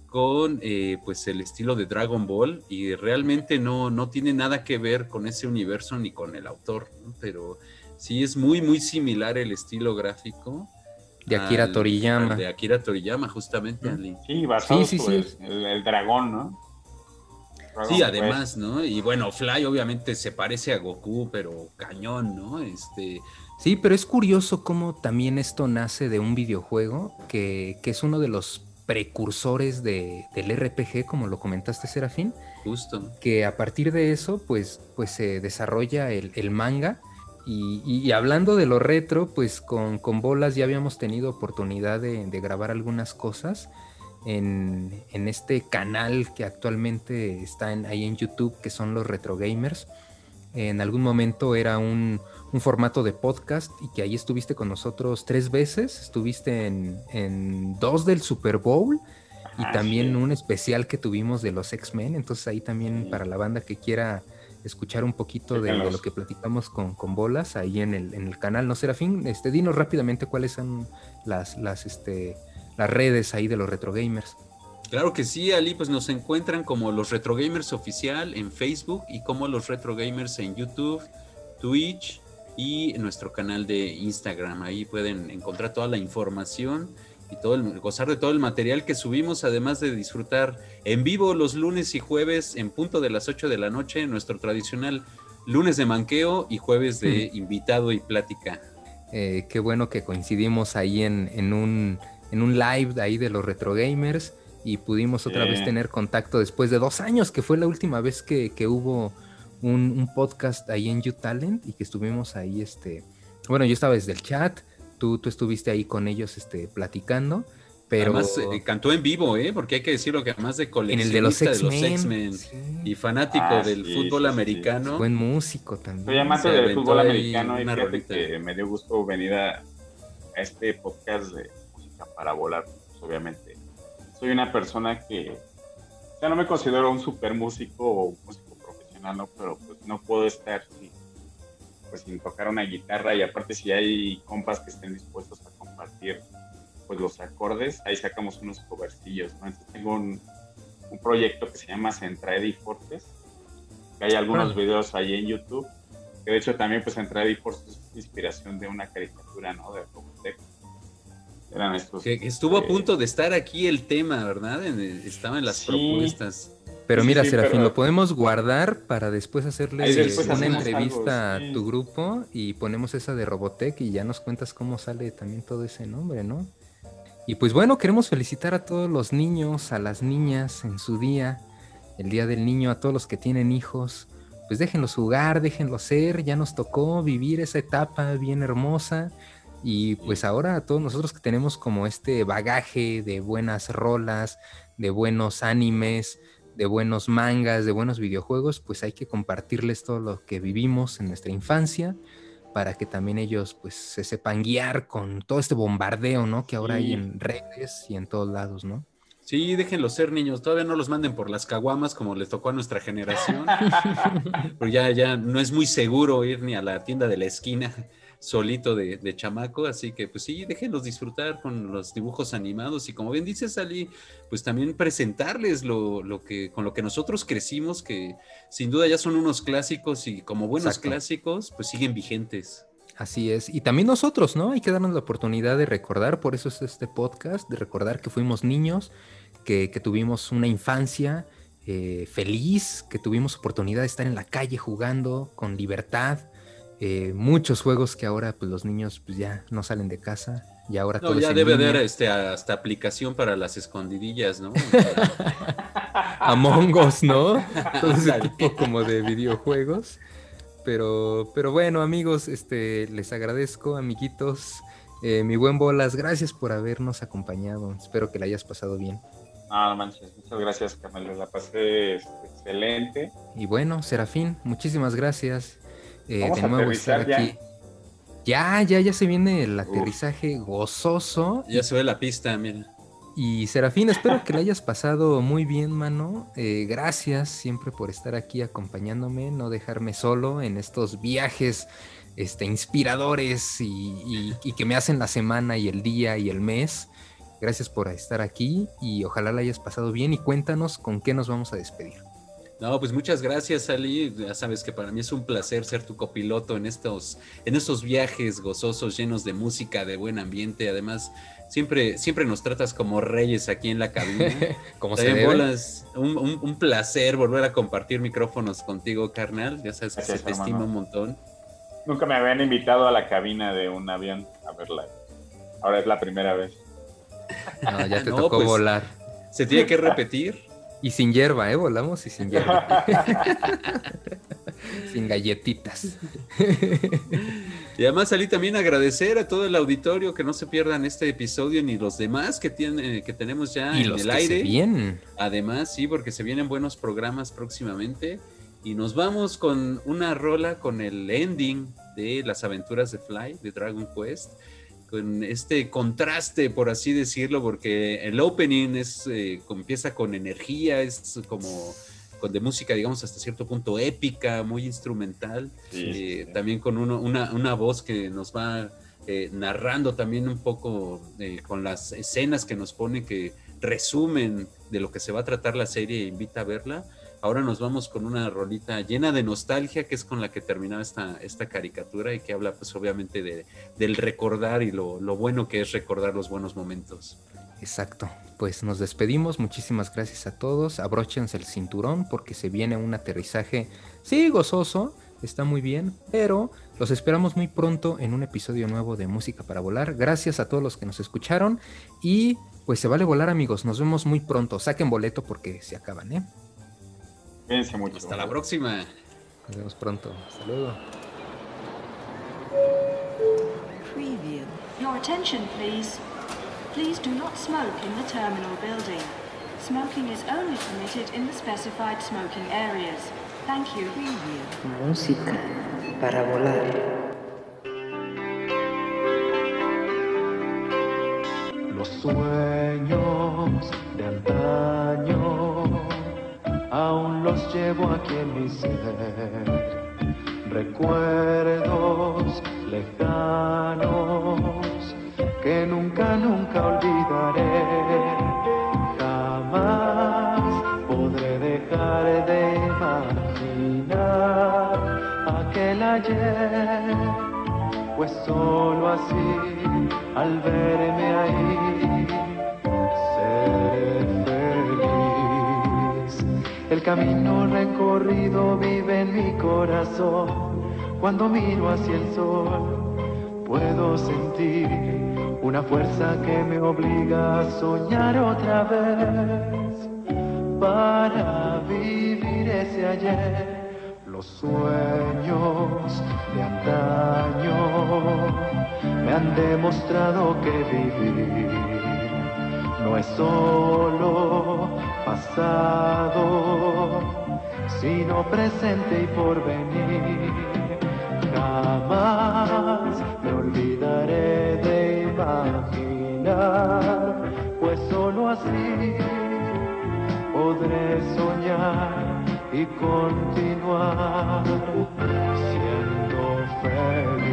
con eh, pues el estilo de Dragon Ball y realmente no, no tiene nada que ver con ese universo ni con el autor, ¿no? pero sí es muy muy similar el estilo gráfico. De Akira al- Toriyama. al de Akira Toriyama, justamente. Sí, basado Sí, sí, sí. El, el dragón, ¿no? Dragon Sí, Quest. además, ¿no? Y bueno, Fly obviamente se parece a Goku, pero cañón, ¿no? Este, Sí, pero es curioso cómo también esto nace de un videojuego que, que es uno de los precursores de- del RPG, como lo comentaste, Serafín, justo. que a partir de eso, pues, pues se desarrolla el, el manga. Y, y- y hablando de lo retro, pues con, con Bolas ya habíamos tenido oportunidad de, de grabar algunas cosas en, en este canal que actualmente está en- ahí en YouTube, que son los Retro Gamers. En algún momento era un, un formato de podcast y que ahí estuviste con nosotros tres veces. Estuviste en, en dos del Super Bowl y también sí. un especial que tuvimos de los X-Men. Entonces ahí también Sí. para la banda que quiera escuchar un poquito de, lo que platicamos con, con bolas ahí en el, en el canal. No, Serafín, este, dinos rápidamente cuáles son las, las, este, las redes ahí de los Retro Gamers. Claro que sí, Ali, pues nos encuentran como los Retro Gamers Oficial en Facebook y como los Retro Gamers en YouTube, Twitch y nuestro canal de Instagram. Ahí pueden encontrar toda la información y todo el, gozar de todo el material que subimos, además de disfrutar en vivo los lunes y jueves en punto de las 8 de la noche, nuestro tradicional lunes de manqueo y jueves de invitado y plática. Eh, qué bueno que coincidimos ahí en, en un, en un live de ahí de los Retro Gamers y pudimos otra vez tener contacto después de dos años, que fue la última vez que, que hubo un, un podcast ahí en YouTalent y que estuvimos ahí, este, bueno, yo estaba desde el chat, tú, tú estuviste ahí con ellos este, platicando, pero... Además, eh, cantó en vivo, ¿eh? Porque hay que decirlo que además de en coleccionista el de los X-Men. Sí, y fanático Ah, del sí, fútbol sí, sí. americano. Buen músico también. Soy amante del fútbol americano y fíjate que me dio gusto venir a, a este podcast de música para volar, pues, obviamente. Soy una persona que, sea, no me considero un super músico o un músico ¿no? Pero pues no puedo estar sin, pues, sin tocar una guitarra y aparte si hay compas que estén dispuestos a compartir pues los acordes, ahí sacamos unos covercillos, ¿no? Entonces tengo un, un proyecto que se llama Centraedi Fortes, que hay algunos videos ahí en YouTube, que de hecho también pues Centraedi Fortes es inspiración de una caricatura, ¿no? De Robotech. Eran estos. Que, estuvo a punto de estar aquí el tema, ¿verdad? En- estaba en las Sí. propuestas. Pero Sí, mira, sí, Serafín, pero- lo podemos guardar para después hacerle después una entrevista algo, sí. a tu grupo y ponemos esa de Robotech y ya nos cuentas cómo sale también todo ese nombre, ¿no? Y pues bueno, queremos felicitar a todos los niños, a las niñas en su día, el Día del Niño, a todos los que tienen hijos. Pues déjenlos jugar, déjenlos ser, ya nos tocó vivir esa etapa bien hermosa. Y pues ahora a todos nosotros que tenemos como este bagaje de buenas rolas, de buenos animes, de buenos mangas, de buenos videojuegos, pues hay que compartirles todo lo que vivimos en nuestra infancia para que también ellos pues se sepan guiar con todo este bombardeo, ¿no? Que ahora hay en redes y en todos lados, ¿no? Sí, déjenlos ser niños. Todavía no los manden por las caguamas como les tocó a nuestra generación. <laughs> Porque ya, ya no es muy seguro ir ni a la tienda de la esquina solito de, de chamaco. Así que, pues sí, déjenlos disfrutar con los dibujos animados. Y como bien dices, Ali, pues también presentarles lo, lo que, con lo que nosotros crecimos, que sin duda ya son unos clásicos y como buenos Exacto. clásicos, pues siguen vigentes. Así es. Y también nosotros, ¿no? Hay que darnos la oportunidad de recordar, por eso es este podcast, de recordar que fuimos niños, que, que tuvimos una infancia eh, feliz, que tuvimos oportunidad de estar en la calle jugando con libertad. Eh, muchos juegos que ahora pues los niños pues ya no salen de casa y ahora No, todo ya debe haber este, hasta aplicación para las escondidillas, ¿no? <laughs> Among Us, ¿no? <laughs> Todo ese tipo como de videojuegos. Pero, pero bueno, amigos, este, les agradezco, amiguitos. Eh, mi buen Bolas, gracias por habernos acompañado. Espero que la hayas pasado bien. No, no manches, muchas gracias, Carmelo. La pasé este, excelente. Y bueno, Serafín, muchísimas gracias. Eh, Vamos de a nuevo estar aterrizar ya. aquí. Ya, ya, ya se viene el aterrizaje gozoso. Ya se ve la pista, mira. Y Serafín, espero que la hayas pasado muy bien, mano. Eh, gracias siempre por estar aquí acompañándome, no dejarme solo en estos viajes este, inspiradores y, y- y que me hacen la semana y el día y el mes. Gracias por estar aquí y ojalá la hayas pasado bien y cuéntanos con qué nos vamos a despedir. No, pues muchas gracias, Ali. Ya sabes que para mí es un placer ser tu copiloto en estos, en estos viajes gozosos, llenos de música, de buen ambiente. Además, siempre, siempre nos tratas como reyes aquí en la cabina. <laughs> Como se debe. Bolas, un, un- un placer volver a compartir micrófonos contigo, carnal. Ya sabes que Gracias, se te hermano. estima un montón. Nunca me habían invitado a la cabina de un avión a verla. Ahora es la primera vez. No, ya <laughs> te No, tocó pues, volar. Se tiene que repetir. Y sin hierba, ¿eh? Volamos y sin hierba. <laughs> sin galletitas. Y además, Ali, también agradecer a todo el auditorio que no se pierdan este episodio ni los demás que, tiene, que tenemos ya y en los el que aire. se vienen. Además, sí, porque se vienen buenos programas próximamente. Y nos vamos con una rola con el ending de las aventuras de Fly, de Dragon Quest. Con este contraste, por así decirlo, porque el opening es, eh, empieza con energía, es como con de música, digamos, hasta cierto punto épica, muy instrumental. Sí, eh, sí. También con uno- una, una voz que nos va eh, narrando también un poco eh, con las escenas que nos pone que resumen de lo que se va a tratar la serie e invita a verla. Ahora nos vamos con una rolita llena de nostalgia, que es con la que terminaba esta, esta caricatura y que habla pues obviamente de, del recordar y lo, lo bueno que es recordar los buenos momentos. Exacto. Pues nos despedimos. Muchísimas gracias a todos. Abróchense el cinturón porque se viene un aterrizaje, sí, gozoso. Está muy bien, pero los esperamos muy pronto en un episodio nuevo de Música para Volar. Gracias a todos los que nos escucharon y pues se vale volar amigos. Nos vemos muy pronto. Saquen boleto porque se acaban, ¿eh? Cuídense mucho. Hasta la próxima. Nos vemos pronto. Hasta luego. Preview. Your attention, please. Please do not smoke in the terminal building. Smoking is only permitted in the specified smoking areas. Thank you. Preview. Música para volar. Los sueños de antaño los llevo aquí en mi ser. Recuerdos lejanos que nunca, nunca olvidaré. Jamás podré dejar de imaginar aquel ayer pues solo así, al verme ahí, camino recorrido vive en mi corazón, cuando miro hacia el sol, puedo sentir una fuerza que me obliga a soñar otra vez para vivir ese ayer. Los sueños de antaño me han demostrado que vivir no es solo pasado, sino presente y porvenir. Jamás me olvidaré de imaginar, pues solo así podré soñar y continuar siendo feliz.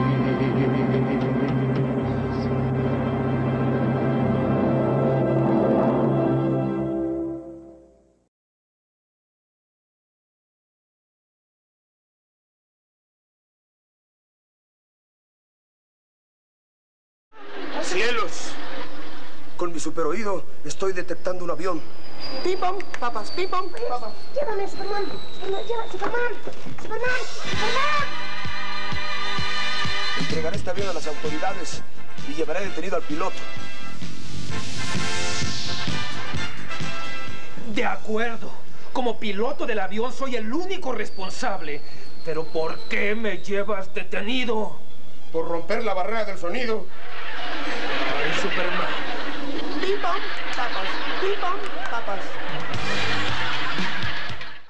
Con mi superoído estoy detectando un avión. Pim pam, papas, pim pam, papas. Llévame, Superman. Superman, lleva, Superman. Superman, Superman. Entregaré este avión a las autoridades y llevaré detenido al piloto. De acuerdo. Como piloto del avión soy el único responsable. Pero ¿por qué me llevas detenido? Por romper la barrera del sonido. Ay, Superman. Bebop, Papas, Bebop, Papas.